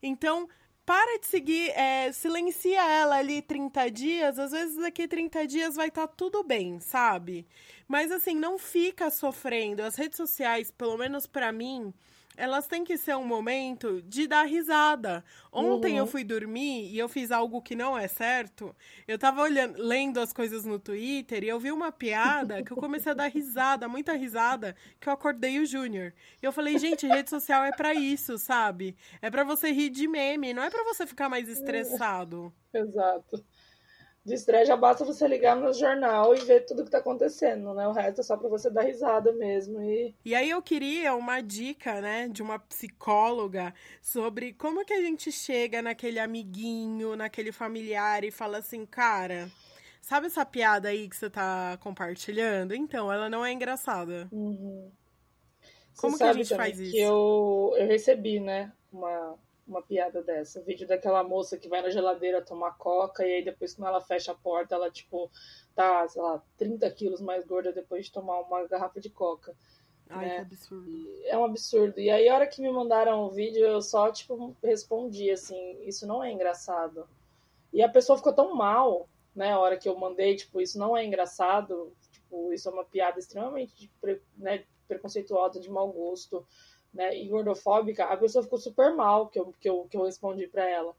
Então, para de seguir, é, silencia ela ali 30 dias, às vezes daqui 30 dias vai estar tudo bem, sabe? Mas assim, não fica sofrendo. As redes sociais, pelo menos pra mim, elas têm que ser um momento de dar risada. Ontem Uhum. eu fui dormir e eu fiz algo que não é certo. Eu tava olhando, lendo as coisas no Twitter e eu vi uma piada que eu comecei a dar risada, muita risada, que eu acordei o Júnior. E eu falei, gente, rede social é pra isso, sabe? É pra você rir de meme, não é pra você ficar mais estressado. Exato. De estresse já basta você ligar no jornal e ver tudo que tá acontecendo, né? O resto é só pra você dar risada mesmo. E E aí eu queria uma dica, né, de uma psicóloga sobre como que a gente chega naquele amiguinho, naquele familiar e fala assim, cara, sabe essa piada aí que você tá compartilhando? Então, ela não é engraçada. Uhum. Como que a gente faz isso? Que eu, eu recebi, né, uma, uma piada dessa. O vídeo daquela moça que vai na geladeira tomar coca e aí depois quando ela fecha a porta, ela, tipo, tá, sei lá, 30 quilos mais gorda depois de tomar uma garrafa de coca. Ai, né? que absurdo. É um absurdo. E aí, a hora que me mandaram o vídeo, eu só, tipo, respondi, assim, isso não é engraçado. E a pessoa ficou tão mal, né, a hora que eu mandei, tipo, isso não é engraçado, tipo, isso é uma piada extremamente pre- né, preconceituosa, de mau gosto, né, e gordofóbica, a pessoa ficou super mal que eu, que eu, que eu respondi pra ela.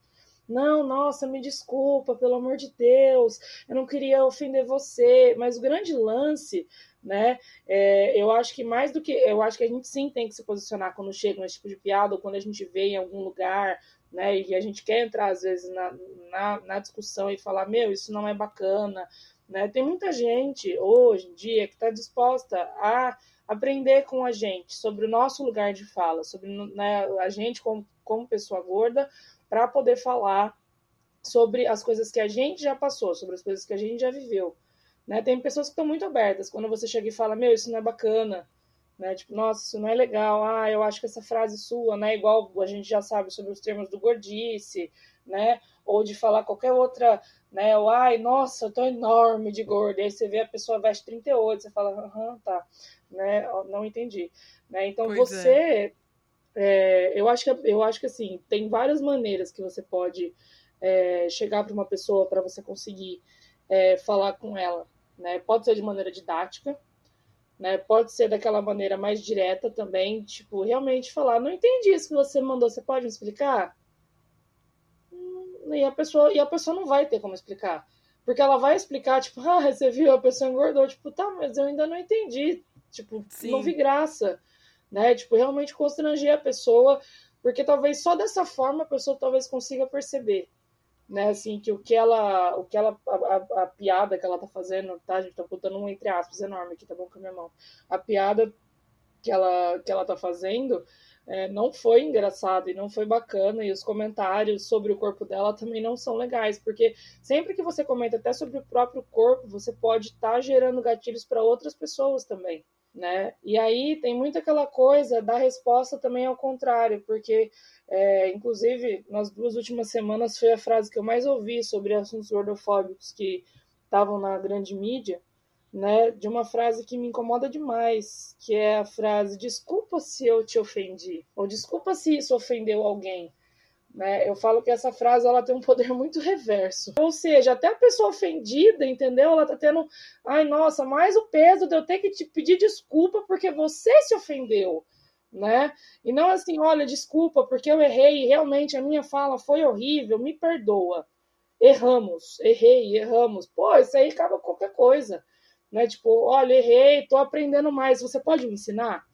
Não, nossa, me desculpa, pelo amor de Deus, eu não queria ofender você, mas o grande lance, né, é, eu acho que mais do que. Eu acho que a gente sim tem que se posicionar quando chega nesse tipo de piada ou quando a gente vê em algum lugar, né? E a gente quer entrar, às vezes, na, na, na discussão e falar: meu, isso não é bacana. Né? Tem muita gente hoje em dia que está disposta a aprender com a gente sobre o nosso lugar de fala, sobre né, a gente como, como pessoa gorda, para poder falar sobre as coisas que a gente já passou, sobre as coisas que a gente já viveu. Né? Tem pessoas que estão muito abertas. Quando você chega e fala, meu, isso não é bacana, né? Tipo, nossa, isso não é legal. Ah, eu acho que essa frase sua, né? Igual a gente já sabe sobre os termos do gordice, né? Ou de falar qualquer outra, né? Ou, ai, nossa, eu tô enorme de gorda. E aí você vê a pessoa veste 38, você fala, aham, tá, né? Não entendi. Né? Então Pois você. é, eu, acho que, eu acho que assim, tem várias maneiras que você pode é, chegar para uma pessoa para você conseguir é, falar com ela. Né? Pode ser de maneira didática, né? pode ser daquela maneira mais direta também, tipo, realmente falar, não entendi isso que você mandou, você pode me explicar? E a pessoa, e a pessoa não vai ter como explicar. Porque ela vai explicar, tipo, ah, você viu, a pessoa engordou, tipo, tá, mas eu ainda não entendi. Tipo, Sim. não vi graça. Né? Tipo, realmente constranger a pessoa, porque talvez só dessa forma a pessoa talvez consiga perceber né, assim, que o que ela, o que ela, a, a, a, piada que ela tá fazendo, tá, gente, tô botando um entre aspas enorme aqui, tá bom com a minha mão, a piada que ela, que ela tá fazendo é, não foi engraçada e não foi bacana, e os comentários sobre o corpo dela também não são legais, porque sempre que você comenta até sobre o próprio corpo, você pode estar tá gerando gatilhos para outras pessoas também, né, e aí tem muito aquela coisa da resposta também ao contrário, porque é, inclusive, nas duas últimas semanas foi a frase que eu mais ouvi sobre assuntos gordofóbicos que estavam na grande mídia, né? De uma frase que me incomoda demais, que é a frase: desculpa se eu te ofendi, ou desculpa se isso ofendeu alguém. Né? Eu falo que essa frase ela tem um poder muito reverso. Ou seja, até a pessoa ofendida, entendeu? Ela tá tendo, ai nossa, mais o peso de eu ter que te pedir desculpa porque você se ofendeu né? E não assim, olha, desculpa, porque eu errei, realmente a minha fala foi horrível, me perdoa. Erramos, errei, erramos. Pô, isso aí acaba qualquer coisa, né? Tipo, olha, errei, tô aprendendo mais, você pode me ensinar?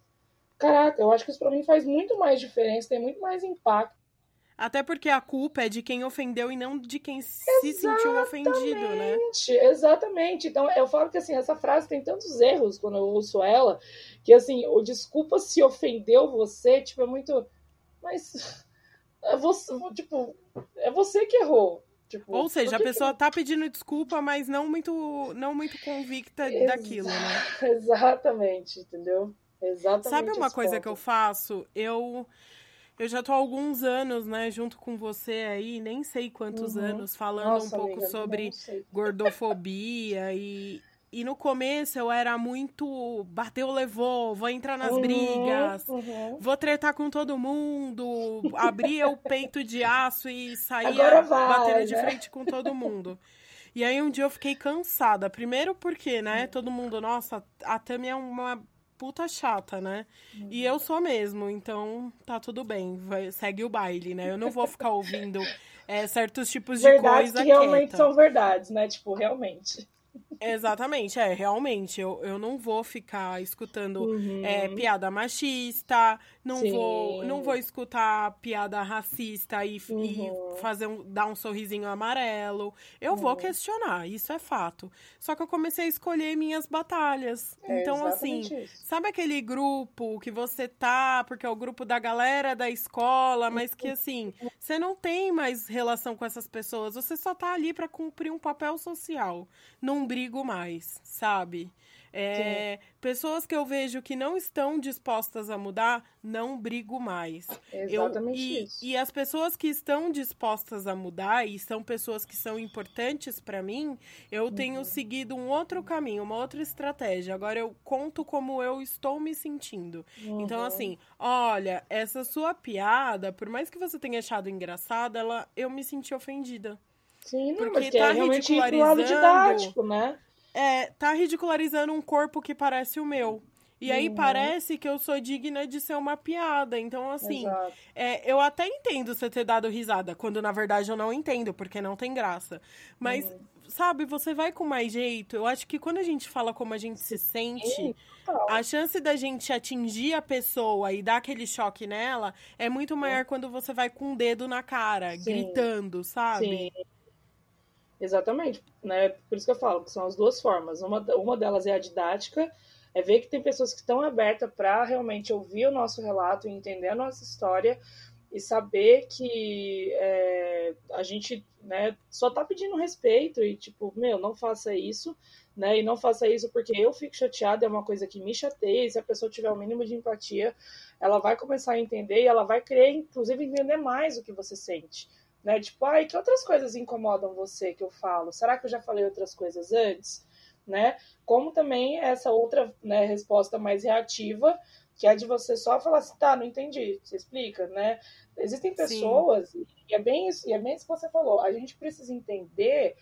Caraca, eu acho que isso pra mim faz muito mais diferença, tem muito mais impacto. Até porque a culpa é de quem ofendeu e não de quem se sentiu ofendido, né? Exatamente. Então, eu falo que assim, essa frase tem tantos erros quando eu ouço ela, que assim, o desculpa se ofendeu você, tipo, é muito. Mas é você, tipo, é você que errou. Tipo, Ou seja, a pessoa que... tá pedindo desculpa, mas não muito, não muito convicta Ex daquilo, né? Exatamente, entendeu? Exatamente. Sabe uma coisa ponto. que eu faço? Eu eu já tô há alguns anos, né, junto com você aí, nem sei quantos uhum. anos, falando Nossa, um pouco amiga, sobre gordofobia e e no começo eu era muito bateu, levou, vou entrar nas uhum, brigas, uhum. vou tretar com todo mundo, abria o peito de aço e saía vai, batendo né? de frente com todo mundo. E aí um dia eu fiquei cansada. Primeiro porque, né, todo mundo, nossa, a Tami é uma puta chata, né? Uhum. E eu sou mesmo, então tá tudo bem, vai, segue o baile, né? Eu não vou ficar ouvindo é, certos tipos de verdades coisa que realmente quieta. são verdades, né? Tipo, realmente. Exatamente, é, realmente, eu, eu não vou ficar escutando Uhum. é, piada machista, não Sim. vou, não vou escutar piada racista e, Uhum. e fazer um, dar um sorrisinho amarelo. Eu vou Uhum. questionar, isso é fato. Só que eu comecei a escolher minhas batalhas. É então, assim, isso. sabe aquele grupo que você tá, porque é o grupo da galera da escola, mas que assim, você não tem mais relação com essas pessoas, você só tá ali pra cumprir um papel social. Não brigo mais, sabe? É, pessoas que eu vejo que não estão dispostas a mudar, não brigo mais. Eu- Exatamente e, isso. e as pessoas que estão dispostas a mudar e são pessoas que são importantes pra mim, eu tenho Uhum. seguido um outro caminho, uma outra estratégia. Agora eu conto como eu estou me sentindo. Então, Uhum. assim, olha, essa sua piada, por mais que você tenha achado engraçada, ela, eu me senti ofendida. Sim, não, porque mas que tá é realmente pro lado ridicularizando- didático, né? É, tá ridicularizando um corpo que parece o meu. E aí Uhum. parece que eu sou digna de ser uma piada. Então, assim, é, eu até entendo você ter dado risada, quando na verdade eu não entendo, porque não tem graça. Mas, Uhum. sabe, você vai com mais jeito. Eu acho que quando a gente fala como a gente se sente, Sim, a chance da gente atingir a pessoa e dar aquele choque nela é muito maior quando você vai com o dedo na cara, Sim. gritando, sabe? Sim. Exatamente, né? Por isso que eu falo que são as duas formas. Uma, uma delas é a didática, é ver que tem pessoas que estão abertas para realmente ouvir o nosso relato e entender a nossa história e saber que é, a gente né, só tá pedindo respeito e tipo, meu, não faça isso, né? E não faça isso porque eu fico chateada, é uma coisa que me chateia, e se a pessoa tiver o mínimo de empatia, ela vai começar a entender e ela vai querer, inclusive, entender mais o que você sente né? Tipo, ai, que outras coisas incomodam você que eu falo? Será que eu já falei outras coisas antes? Né? Como também essa outra né, resposta mais reativa, que é de você só falar assim, tá, não entendi, você explica, né? Existem pessoas, e é bem isso, e é bem isso que você falou, a gente precisa entender,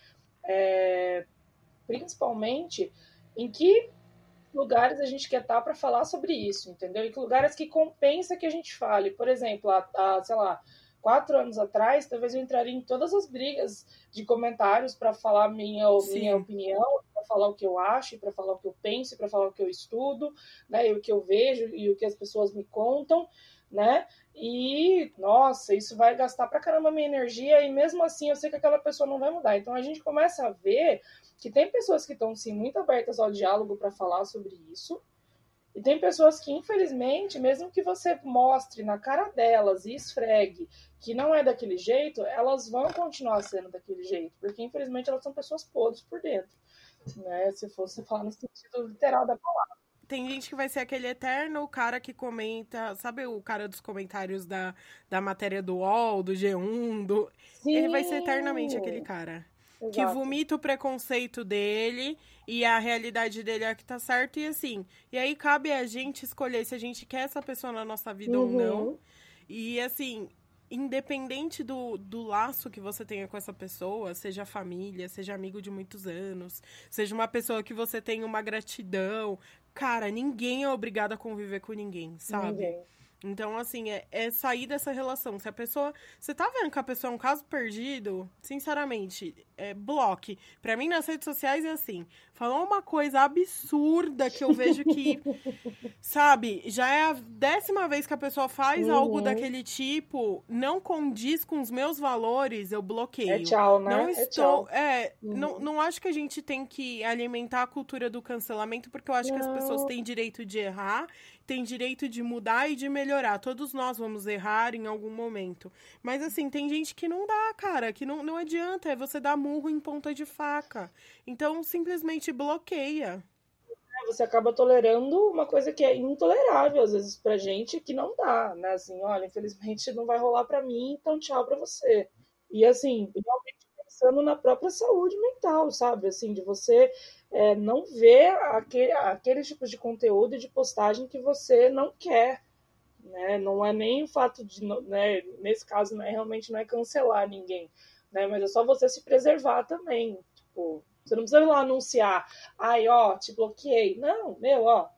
é, principalmente, em que lugares a gente quer estar para falar sobre isso, entendeu? Em que lugares que compensa que a gente fale. Por exemplo, a, a sei lá, quatro anos atrás, talvez eu entraria em todas as brigas de comentários para falar minha, minha opinião, para falar o que eu acho, para falar o que eu penso, para falar o que eu estudo, né, e o que eu vejo e o que as pessoas me contam, né? E nossa, isso vai gastar pra caramba minha energia e mesmo assim eu sei que aquela pessoa não vai mudar. Então a gente começa a ver que tem pessoas que estão sim muito abertas ao diálogo para falar sobre isso, e tem pessoas que, infelizmente, mesmo que você mostre na cara delas e esfregue que não é daquele jeito, elas vão continuar sendo daquele jeito, porque infelizmente elas são pessoas podres por dentro, né? Se fosse falar no sentido literal da palavra. Tem gente que vai ser aquele eterno cara que comenta, sabe o cara dos comentários da, da matéria do UOL, do G1, do... ele vai ser eternamente aquele cara. Que Exato. vomita o preconceito dele e a realidade dele é que tá certo e assim. E aí cabe a gente escolher se a gente quer essa pessoa na nossa vida ou Uhum. não. E assim, independente do, do laço que você tenha com essa pessoa, seja família, seja amigo de muitos anos, seja uma pessoa que você tenha uma gratidão, cara, ninguém é obrigado a conviver com ninguém, sabe? Ninguém. Então, assim, é, é, sair dessa relação. Se a pessoa. Você tá vendo que a pessoa é um caso perdido, sinceramente, é, bloque. Pra mim, nas redes sociais é assim. Falou uma coisa absurda que eu vejo que. sabe, já é a décima vez que a pessoa faz uhum. algo daquele tipo, não condiz com os meus valores, eu bloqueio. É tchau, né? Não é estou. É, é uhum. não, não acho que a gente tem que alimentar a cultura do cancelamento, porque eu acho não. que as pessoas têm direito de errar tem direito de mudar e de melhorar. Todos nós vamos errar em algum momento. Mas assim, tem gente que não dá, cara, que não, não adianta. É você dar murro em ponta de faca. Então, simplesmente bloqueia. É, você acaba tolerando uma coisa que é intolerável às vezes pra gente, que não dá, né? Assim, olha, infelizmente não vai rolar pra mim, então tchau pra você. E assim, realmente pensando na própria saúde mental, sabe? Assim, de você é, não ver aquele, aqueles tipos de conteúdo e de postagem que você não quer. Né? Não é nem o fato de, né, nesse caso, né, realmente não é cancelar ninguém, né? mas é só você se preservar também. Tipo, você não precisa ir lá anunciar, ai, ó, te bloqueei. Não, meu, ó,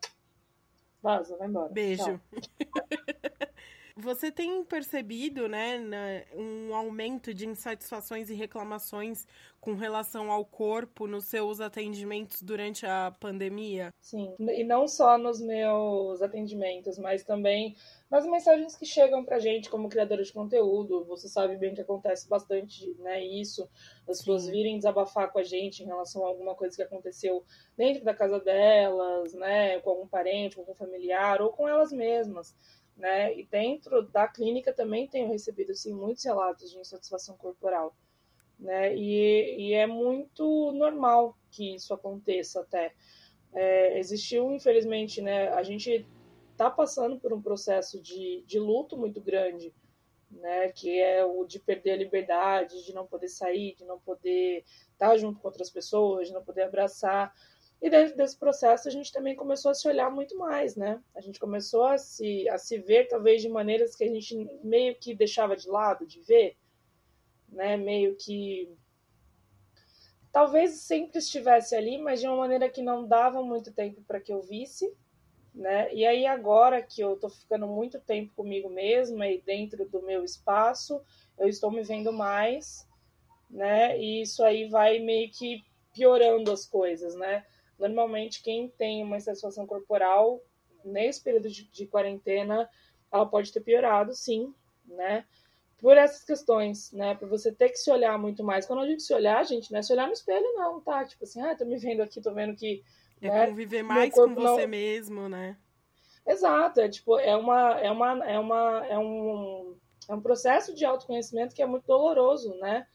vaza, vai embora. Beijo. Você tem percebido, né, um aumento de insatisfações e reclamações com relação ao corpo nos seus atendimentos durante a pandemia? Sim, e não só nos meus atendimentos, mas também nas mensagens que chegam pra gente como criadora de conteúdo. Você sabe bem que acontece bastante, né, isso, as pessoas virem desabafar com a gente em relação a alguma coisa que aconteceu dentro da casa delas, né, com algum parente, com algum familiar ou com elas mesmas né? E dentro da clínica também tenho recebido assim, muitos relatos de insatisfação corporal, né? E, e é muito normal que isso aconteça até. É, existiu, infelizmente, né? A gente está passando por um processo de, de luto muito grande, né? Que é o de perder a liberdade, de não poder sair, de não poder estar junto com outras pessoas, de não poder abraçar. E dentro desse processo a gente também começou a se olhar muito mais, né? A gente começou a se, a se ver talvez de maneiras que a gente meio que deixava de lado de ver, né? Meio que talvez sempre estivesse ali, mas de uma maneira que não dava muito tempo para que eu visse, né? E aí agora que eu tô ficando muito tempo comigo mesma e dentro do meu espaço, eu estou me vendo mais, né? E isso aí vai meio que piorando as coisas, né? Normalmente, quem tem uma insatisfação corporal nesse período de, de quarentena, ela pode ter piorado, sim, né? Por essas questões, né? Por você ter que se olhar muito mais. Quando eu digo se olhar, gente, não é se olhar no espelho, não, tá? Tipo assim, ah, tô me vendo aqui, tô vendo que. É né, conviver mais com você não... mesmo, né? Exato, é tipo, é uma, é uma, é uma, é um, é um processo de autoconhecimento que é muito doloroso, né?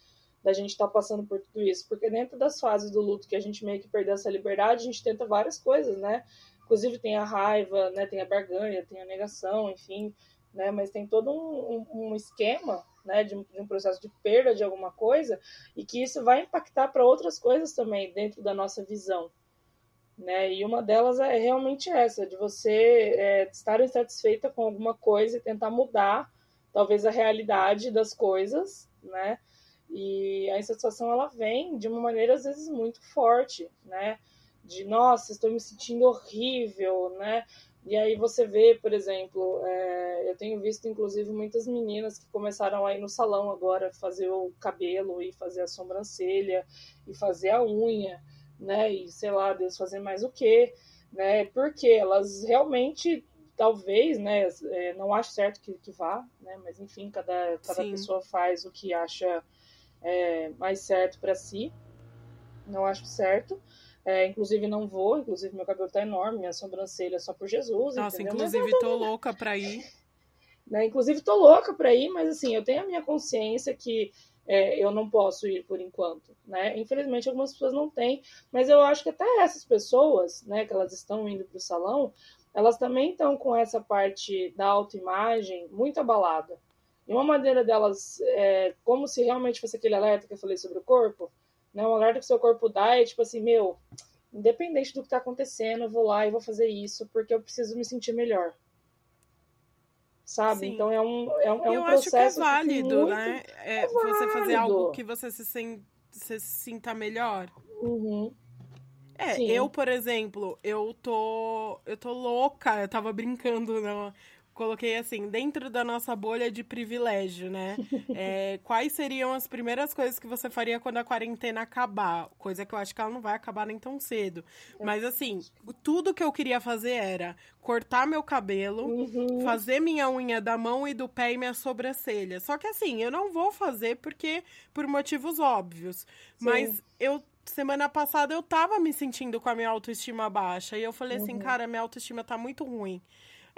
Da gente estar tá passando por tudo isso, porque dentro das fases do luto que a gente meio que perdeu essa liberdade, a gente tenta várias coisas, né? Inclusive tem a raiva, né? Tem a barganha, tem a negação, enfim, né? Mas tem todo um, um, um esquema, né? De um, de um, processo de perda de alguma coisa e que isso vai impactar para outras coisas também dentro da nossa visão, né? E uma delas é realmente essa, de você é, estar insatisfeita com alguma coisa e tentar mudar, talvez a realidade das coisas, né? E a insatisfação ela vem de uma maneira às vezes muito forte, né? De nossa, estou me sentindo horrível, né? E aí você vê, por exemplo, é, eu tenho visto inclusive muitas meninas que começaram a ir no salão agora fazer o cabelo e fazer a sobrancelha e fazer a unha, né? E sei lá, Deus fazer mais o quê, né? Porque elas realmente talvez, né? É, não acho certo que, que vá, né? Mas enfim, cada, cada pessoa faz o que acha é, mais certo para si. Não acho certo. É, inclusive não vou, inclusive meu cabelo tá enorme, minha sobrancelha é só por Jesus. Nossa, entendeu? inclusive tô louca pra ir. Né? Inclusive tô louca pra ir, mas assim, eu tenho a minha consciência que é, eu não posso ir por enquanto, né? Infelizmente algumas pessoas não têm, mas eu acho que até essas pessoas, né, que elas estão indo pro salão, elas também estão com essa parte da autoimagem muito abalada, e uma maneira delas, é, como se realmente fosse aquele alerta que eu falei sobre o corpo, né? Um alerta que o seu corpo dá é tipo assim, meu, independente do que está acontecendo, eu vou lá e vou fazer isso porque eu preciso me sentir melhor. Sabe? Sim. Então é um, é um, é um eu processo. acho que é válido, muito... né? É, é válido. Você fazer algo que você se, sen... se sinta melhor. Uhum. É, Sim. eu, por exemplo, eu tô. Eu tô louca, eu tava brincando, não, coloquei assim, dentro da nossa bolha de privilégio, né? É, quais seriam as primeiras coisas que você faria quando a quarentena acabar? Coisa que eu acho que ela não vai acabar nem tão cedo. Mas assim, tudo que eu queria fazer era cortar meu cabelo, uhum. fazer minha unha da mão e do pé e minha sobrancelha. Só que assim, eu não vou fazer porque por motivos óbvios. Sim. Mas eu semana passada eu tava me sentindo com a minha autoestima baixa e eu falei assim, uhum. assim, cara, minha autoestima tá muito ruim.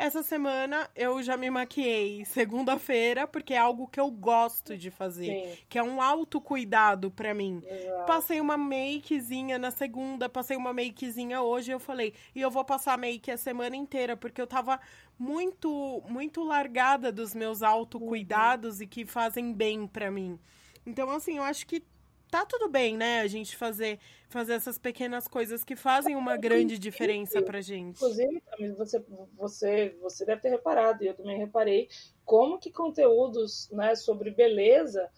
Essa semana eu já me maquiei segunda-feira, porque é algo que eu gosto de fazer, Sim. que é um autocuidado para mim. Exato. Passei uma makezinha na segunda, passei uma makezinha hoje, eu falei, e eu vou passar make a semana inteira, porque eu tava muito muito largada dos meus autocuidados uhum. e que fazem bem para mim. Então, assim, eu acho que tá tudo bem, né? A gente fazer, fazer essas pequenas coisas que fazem uma grande diferença pra gente. Inclusive, você, você, você deve ter reparado, e eu também reparei, como que conteúdos né, sobre beleza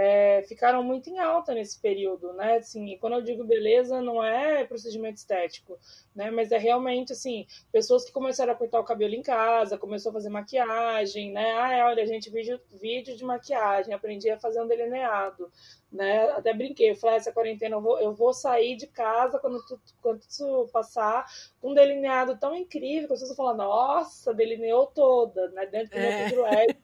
é, ficaram muito em alta nesse período, né? Assim, e quando eu digo beleza, não é procedimento estético, né? Mas é realmente, assim, pessoas que começaram a cortar o cabelo em casa, começou a fazer maquiagem, né? Ah, olha, gente, vídeo, vídeo de maquiagem, aprendi a fazer um delineado, né? Até brinquei, falei, ah, essa quarentena eu vou, eu vou sair de casa quando, tu, quando isso passar com um delineado tão incrível que as pessoas falam, nossa, delineou toda, né? Dentro do é. meu privilégio.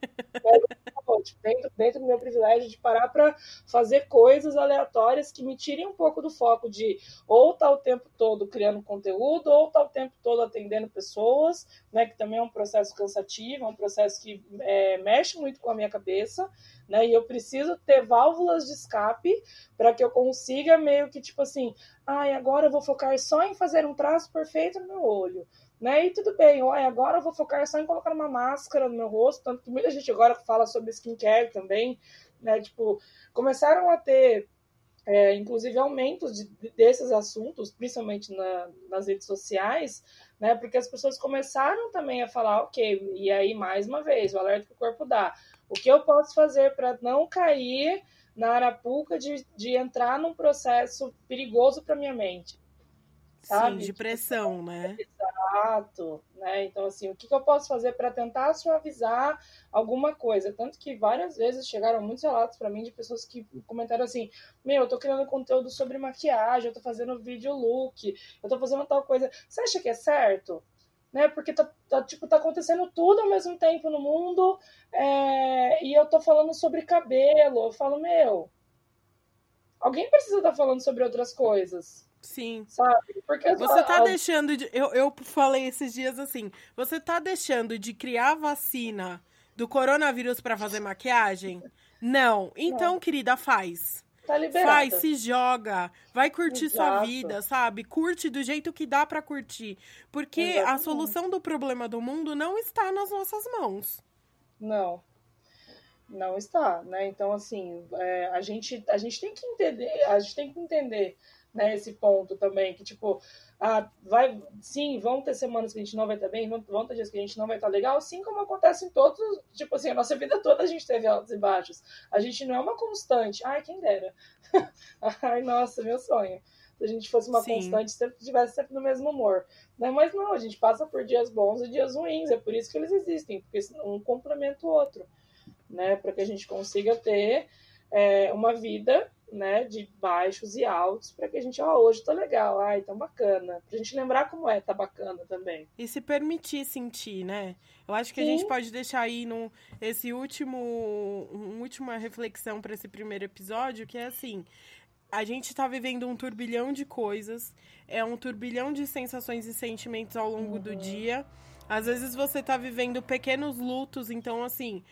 tipo, dentro, dentro do meu privilégio de parar para fazer coisas aleatórias que me tirem um pouco do foco de ou estar tá o tempo todo criando conteúdo, ou estar tá o tempo todo atendendo pessoas, né? Que também é um processo cansativo, é um processo que é, mexe muito com a minha cabeça né? E eu preciso ter válvulas de escape para que eu consiga meio que tipo assim, ai, agora eu vou focar só em fazer um traço perfeito no meu olho. Né? E tudo bem, olha, agora eu vou focar só em colocar uma máscara no meu rosto, tanto que muita gente agora fala sobre skincare também, né? Tipo, começaram a ter é, inclusive aumentos de, desses assuntos, principalmente na, nas redes sociais, né? Porque as pessoas começaram também a falar, ok, e aí mais uma vez, o alerta que o corpo dá. O que eu posso fazer para não cair na arapuca de, de entrar num processo perigoso para minha mente? Sabe? Sim, de pressão, né? Exato, né? Então, assim, o que, que eu posso fazer para tentar suavizar alguma coisa? Tanto que várias vezes chegaram muitos relatos para mim de pessoas que comentaram assim: Meu, eu tô criando conteúdo sobre maquiagem, eu tô fazendo vídeo look, eu tô fazendo tal coisa. Você acha que é certo? né? Porque tá, tá, tipo, tá acontecendo tudo ao mesmo tempo no mundo é, e eu tô falando sobre cabelo. Eu falo, meu, alguém precisa estar tá falando sobre outras coisas. Sim. Sabe? Porque você tá deixando de. Eu, eu falei esses dias assim: você tá deixando de criar vacina do coronavírus para fazer maquiagem? Não. Então, Não. querida, faz. Tá liberada. Vai, se joga. Vai curtir Exato. sua vida, sabe? Curte do jeito que dá para curtir. Porque Exatamente. a solução do problema do mundo não está nas nossas mãos. Não. Não está, né? Então, assim, é, a, gente, a gente tem que entender, a gente tem que entender né, esse ponto também, que, tipo, ah, vai, sim, vão ter semanas que a gente não vai estar bem, vão, ter dias que a gente não vai estar legal, assim como acontece em todos, tipo assim, a nossa vida toda a gente teve altos e baixos. A gente não é uma constante. Ai, quem dera. Ai, nossa, meu sonho. Se a gente fosse uma sim. constante, sempre tivesse sempre no mesmo humor. Né? Mas não, a gente passa por dias bons e dias ruins, é por isso que eles existem, porque um complementa o outro, né? Para que a gente consiga ter é, uma vida né, de baixos e altos, para que a gente, ó, oh, hoje tá legal, ai, tá bacana. Pra gente lembrar como é, tá bacana também. E se permitir sentir, né? Eu acho que Sim. a gente pode deixar aí no, esse último, uma última reflexão para esse primeiro episódio, que é assim, a gente está vivendo um turbilhão de coisas, é um turbilhão de sensações e sentimentos ao longo uhum. do dia. Às vezes você está vivendo pequenos lutos, então assim,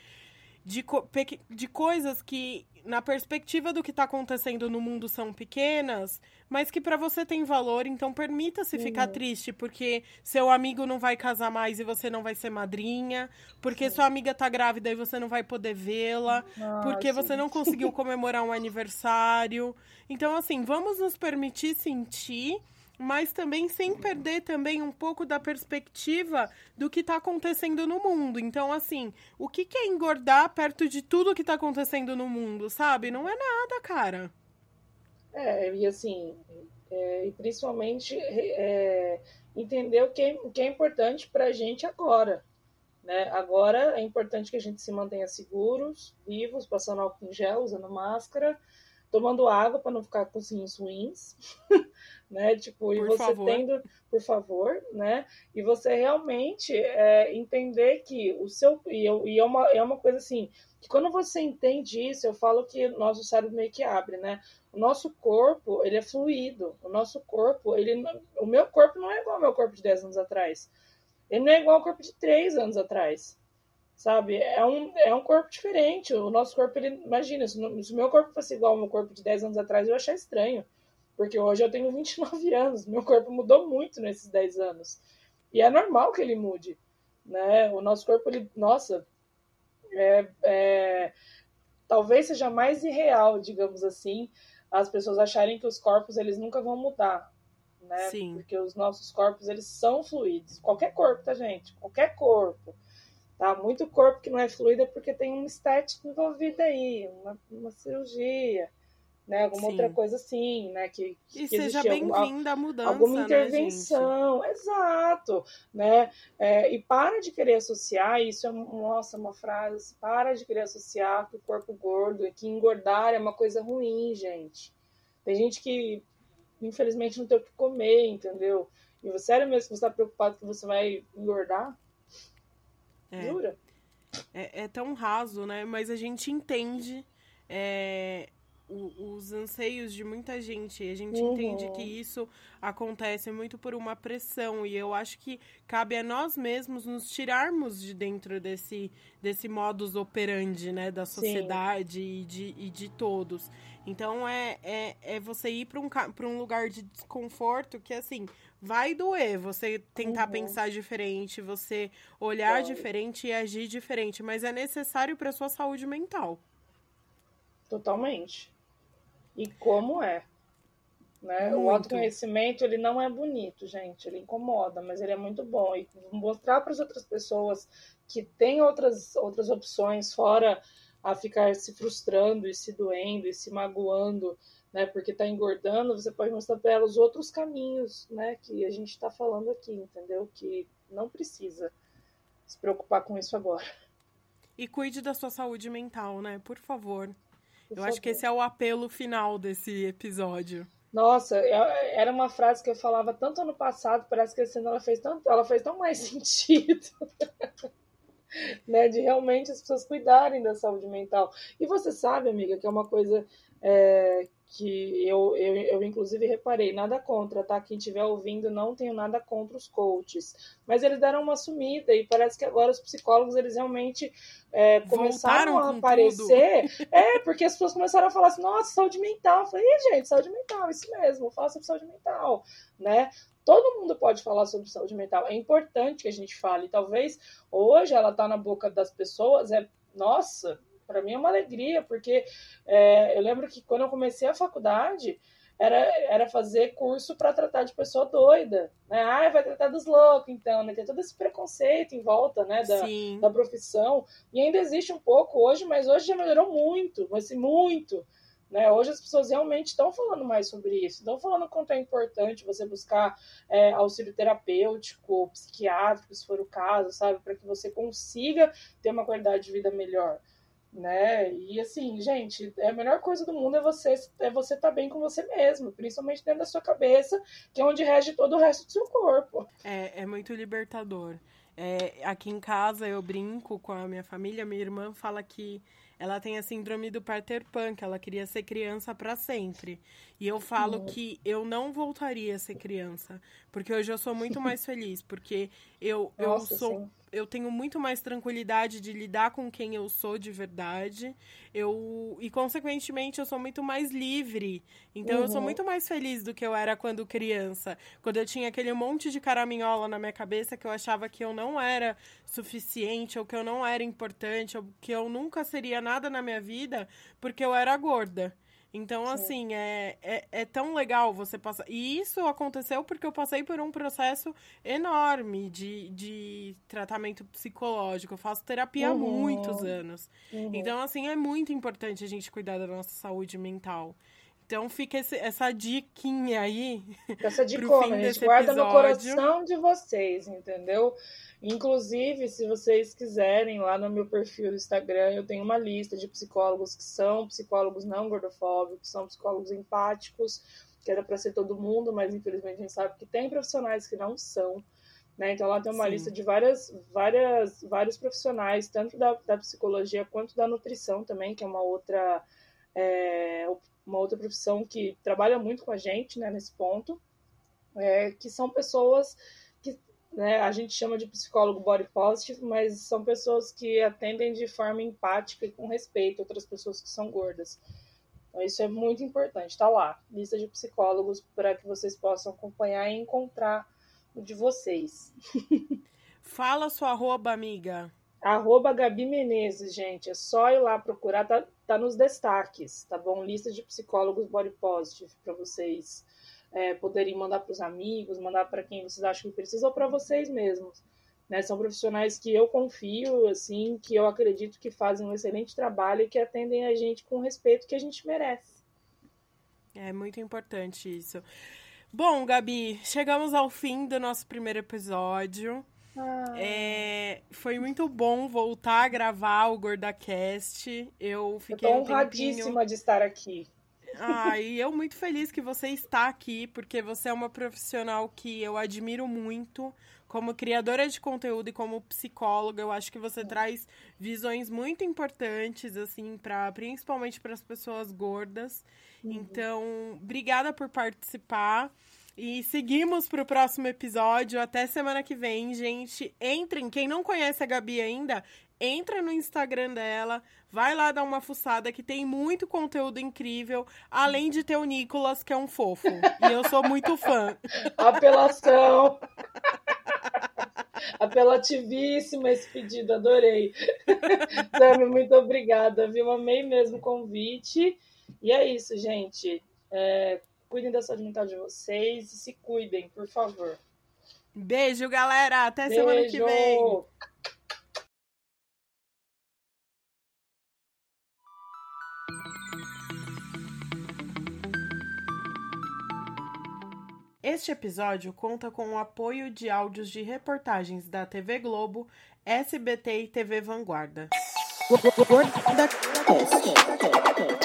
de, co de coisas que, na perspectiva do que está acontecendo no mundo, são pequenas, mas que para você tem valor, então permita-se uhum. ficar triste, porque seu amigo não vai casar mais e você não vai ser madrinha, porque Sim. sua amiga tá grávida e você não vai poder vê-la, porque você não conseguiu comemorar um aniversário. Então, assim, vamos nos permitir sentir mas também sem perder também um pouco da perspectiva do que está acontecendo no mundo. Então, assim, o que, que é engordar perto de tudo que está acontecendo no mundo, sabe? Não é nada, cara. É, e assim, é, e principalmente é, entender o que, é, o que é importante pra gente agora. Né? Agora é importante que a gente se mantenha seguros, vivos, passando álcool em gel, usando máscara, tomando água para não ficar com rins ruins, né? Tipo, por e você favor. tendo, por favor, né? E você realmente é, entender que o seu e, eu, e é uma é uma coisa assim que quando você entende isso, eu falo que nosso cérebro meio que abre, né? O nosso corpo, ele é fluido. O nosso corpo, ele o meu corpo não é igual ao meu corpo de 10 anos atrás. Ele não é igual ao corpo de 3 anos atrás sabe? É um, é um corpo diferente. O nosso corpo, ele, imagina, se, se o meu corpo fosse igual ao meu corpo de 10 anos atrás, eu ia achar estranho. Porque hoje eu tenho 29 anos, meu corpo mudou muito nesses 10 anos. E é normal que ele mude, né? O nosso corpo, ele, nossa, é, é, talvez seja mais irreal, digamos assim, as pessoas acharem que os corpos, eles nunca vão mudar, né? Sim. Porque os nossos corpos, eles são fluidos. Qualquer corpo, tá, gente? Qualquer corpo. Tá? Muito corpo que não é fluido é porque tem uma estética envolvida aí, uma, uma cirurgia, né? Alguma Sim. outra coisa assim, né? Que, que e seja bem-vinda a mudança, Alguma né, intervenção, né, exato, né? É, e para de querer associar, isso é, nossa, uma frase, para de querer associar que o corpo gordo, que engordar é uma coisa ruim, gente. Tem gente que, infelizmente, não tem o que comer, entendeu? E você, sério mesmo que você está preocupado que você vai engordar? É. Jura? É, é, tão raso, né? Mas a gente entende é, o, os anseios de muita gente. A gente uhum. entende que isso acontece muito por uma pressão. E eu acho que cabe a nós mesmos nos tirarmos de dentro desse, desse modus operandi, né? Da sociedade e de, e de todos. Então é, é, é você ir para um, um lugar de desconforto que, assim, vai doer você tentar uhum. pensar diferente, você olhar diferente e agir diferente, mas é necessário para sua saúde mental. Totalmente. E como é? Né? O autoconhecimento ele não é bonito, gente. Ele incomoda, mas ele é muito bom. E mostrar para as outras pessoas que tem outras, outras opções fora a ficar se frustrando e se doendo e se magoando né? Porque está engordando, você pode mostrar para ela os outros caminhos, né? Que a gente está falando aqui, entendeu? Que não precisa se preocupar com isso agora. E cuide da sua saúde mental, né? Por favor. Por Eu favor. acho que esse é o apelo final desse episódio. Nossa, era uma frase que eu falava tanto ano passado, parece que esse ano ela fez tanto, ela fez tão mais sentido. Né, de realmente as pessoas cuidarem da saúde mental. E você sabe, amiga, que é uma coisa é, que eu, eu, eu inclusive reparei, nada contra, tá? Quem estiver ouvindo, não tenho nada contra os coaches. Mas eles deram uma sumida e parece que agora os psicólogos, eles realmente é, começaram a aparecer. Tudo. É, porque as pessoas começaram a falar assim, nossa, saúde mental. Eu falei, gente, saúde mental, isso mesmo, fala sobre saúde mental, né? Todo mundo pode falar sobre saúde mental. É importante que a gente fale. Talvez hoje ela tá na boca das pessoas, é, nossa, para mim é uma alegria, porque é, eu lembro que quando eu comecei a faculdade, era, era fazer curso para tratar de pessoa doida, né? Ah, vai tratar dos loucos, então, né? Tem todo esse preconceito em volta, né, da, da profissão. E ainda existe um pouco hoje, mas hoje já melhorou muito, mas assim, muito. Né? Hoje as pessoas realmente estão falando mais sobre isso, estão falando quanto é importante você buscar é, auxílio terapêutico, psiquiátrico, se for o caso, sabe? Para que você consiga ter uma qualidade de vida melhor né? E assim, gente, a melhor coisa do mundo é você é você estar tá bem com você mesmo, principalmente dentro da sua cabeça, que é onde rege todo o resto do seu corpo. É, é muito libertador. É, aqui em casa eu brinco com a minha família, minha irmã fala que ela tem a síndrome do Peter Pan, que ela queria ser criança para sempre. E eu falo uhum. que eu não voltaria a ser criança, porque hoje eu sou muito mais feliz, porque eu, Nossa, eu sou sim eu tenho muito mais tranquilidade de lidar com quem eu sou de verdade. Eu e consequentemente eu sou muito mais livre. Então uhum. eu sou uhum. muito mais feliz do que eu era quando criança, quando eu tinha aquele monte de caraminhola na minha cabeça que eu achava que eu não era suficiente ou que eu não era importante ou que eu nunca seria nada na minha vida porque eu era gorda. Então, Sim. assim, é, é, é, tão legal você passar. E isso aconteceu porque eu passei por um processo enorme de, de tratamento psicológico. Eu faço terapia uhum. há muitos anos. Uhum. Então, assim, é muito importante a gente cuidar da nossa saúde mental. Então fica esse, essa diquinha aí. Essa dicona, a gente guarda no coração de vocês, entendeu? Inclusive, se vocês quiserem, lá no meu perfil do Instagram, eu tenho uma lista de psicólogos que são psicólogos não gordofóbicos, são psicólogos empáticos, que era para ser todo mundo, mas infelizmente a gente sabe que tem profissionais que não são. Né? Então lá tem uma Sim. lista de várias, várias, vários profissionais, tanto da, da psicologia quanto da nutrição também, que é uma outra é, uma outra profissão que trabalha muito com a gente né, nesse ponto, é, que são pessoas que né, a gente chama de psicólogo body positive, mas são pessoas que atendem de forma empática e com respeito outras pessoas que são gordas. Então, isso é muito importante. Está lá, lista de psicólogos para que vocês possam acompanhar e encontrar o de vocês. Fala sua arroba, amiga. Arroba Gabi Menezes, gente. É só ir lá procurar, tá, tá nos destaques, tá bom? Lista de psicólogos body positive para vocês é, poderem mandar para os amigos, mandar para quem vocês acham que precisa ou para vocês mesmos. Né? São profissionais que eu confio, assim, que eu acredito que fazem um excelente trabalho e que atendem a gente com o respeito que a gente merece. É muito importante isso. Bom, Gabi, chegamos ao fim do nosso primeiro episódio. Ah. É, foi muito bom voltar a gravar o GordaCast. Eu fiquei eu tô honradíssima um de estar aqui. Ah, e eu muito feliz que você está aqui, porque você é uma profissional que eu admiro muito. Como criadora de conteúdo e como psicóloga, eu acho que você traz visões muito importantes, assim, para principalmente para as pessoas gordas. Uhum. Então, obrigada por participar. E seguimos para o próximo episódio. Até semana que vem, gente. Entrem. Quem não conhece a Gabi ainda, entra no Instagram dela. Vai lá dar uma fuçada que tem muito conteúdo incrível. Além de ter o Nicolas, que é um fofo. E eu sou muito fã. Apelação. Apelativíssima esse pedido, adorei. Sammy, muito obrigada, viu? Amei mesmo o convite. E é isso, gente. É, Cuidem da saúde mental de vocês e se cuidem, por favor. Beijo, galera. Até Beijo. semana que vem. Este episódio conta com o apoio de áudios de reportagens da TV Globo, SBT e TV Vanguarda.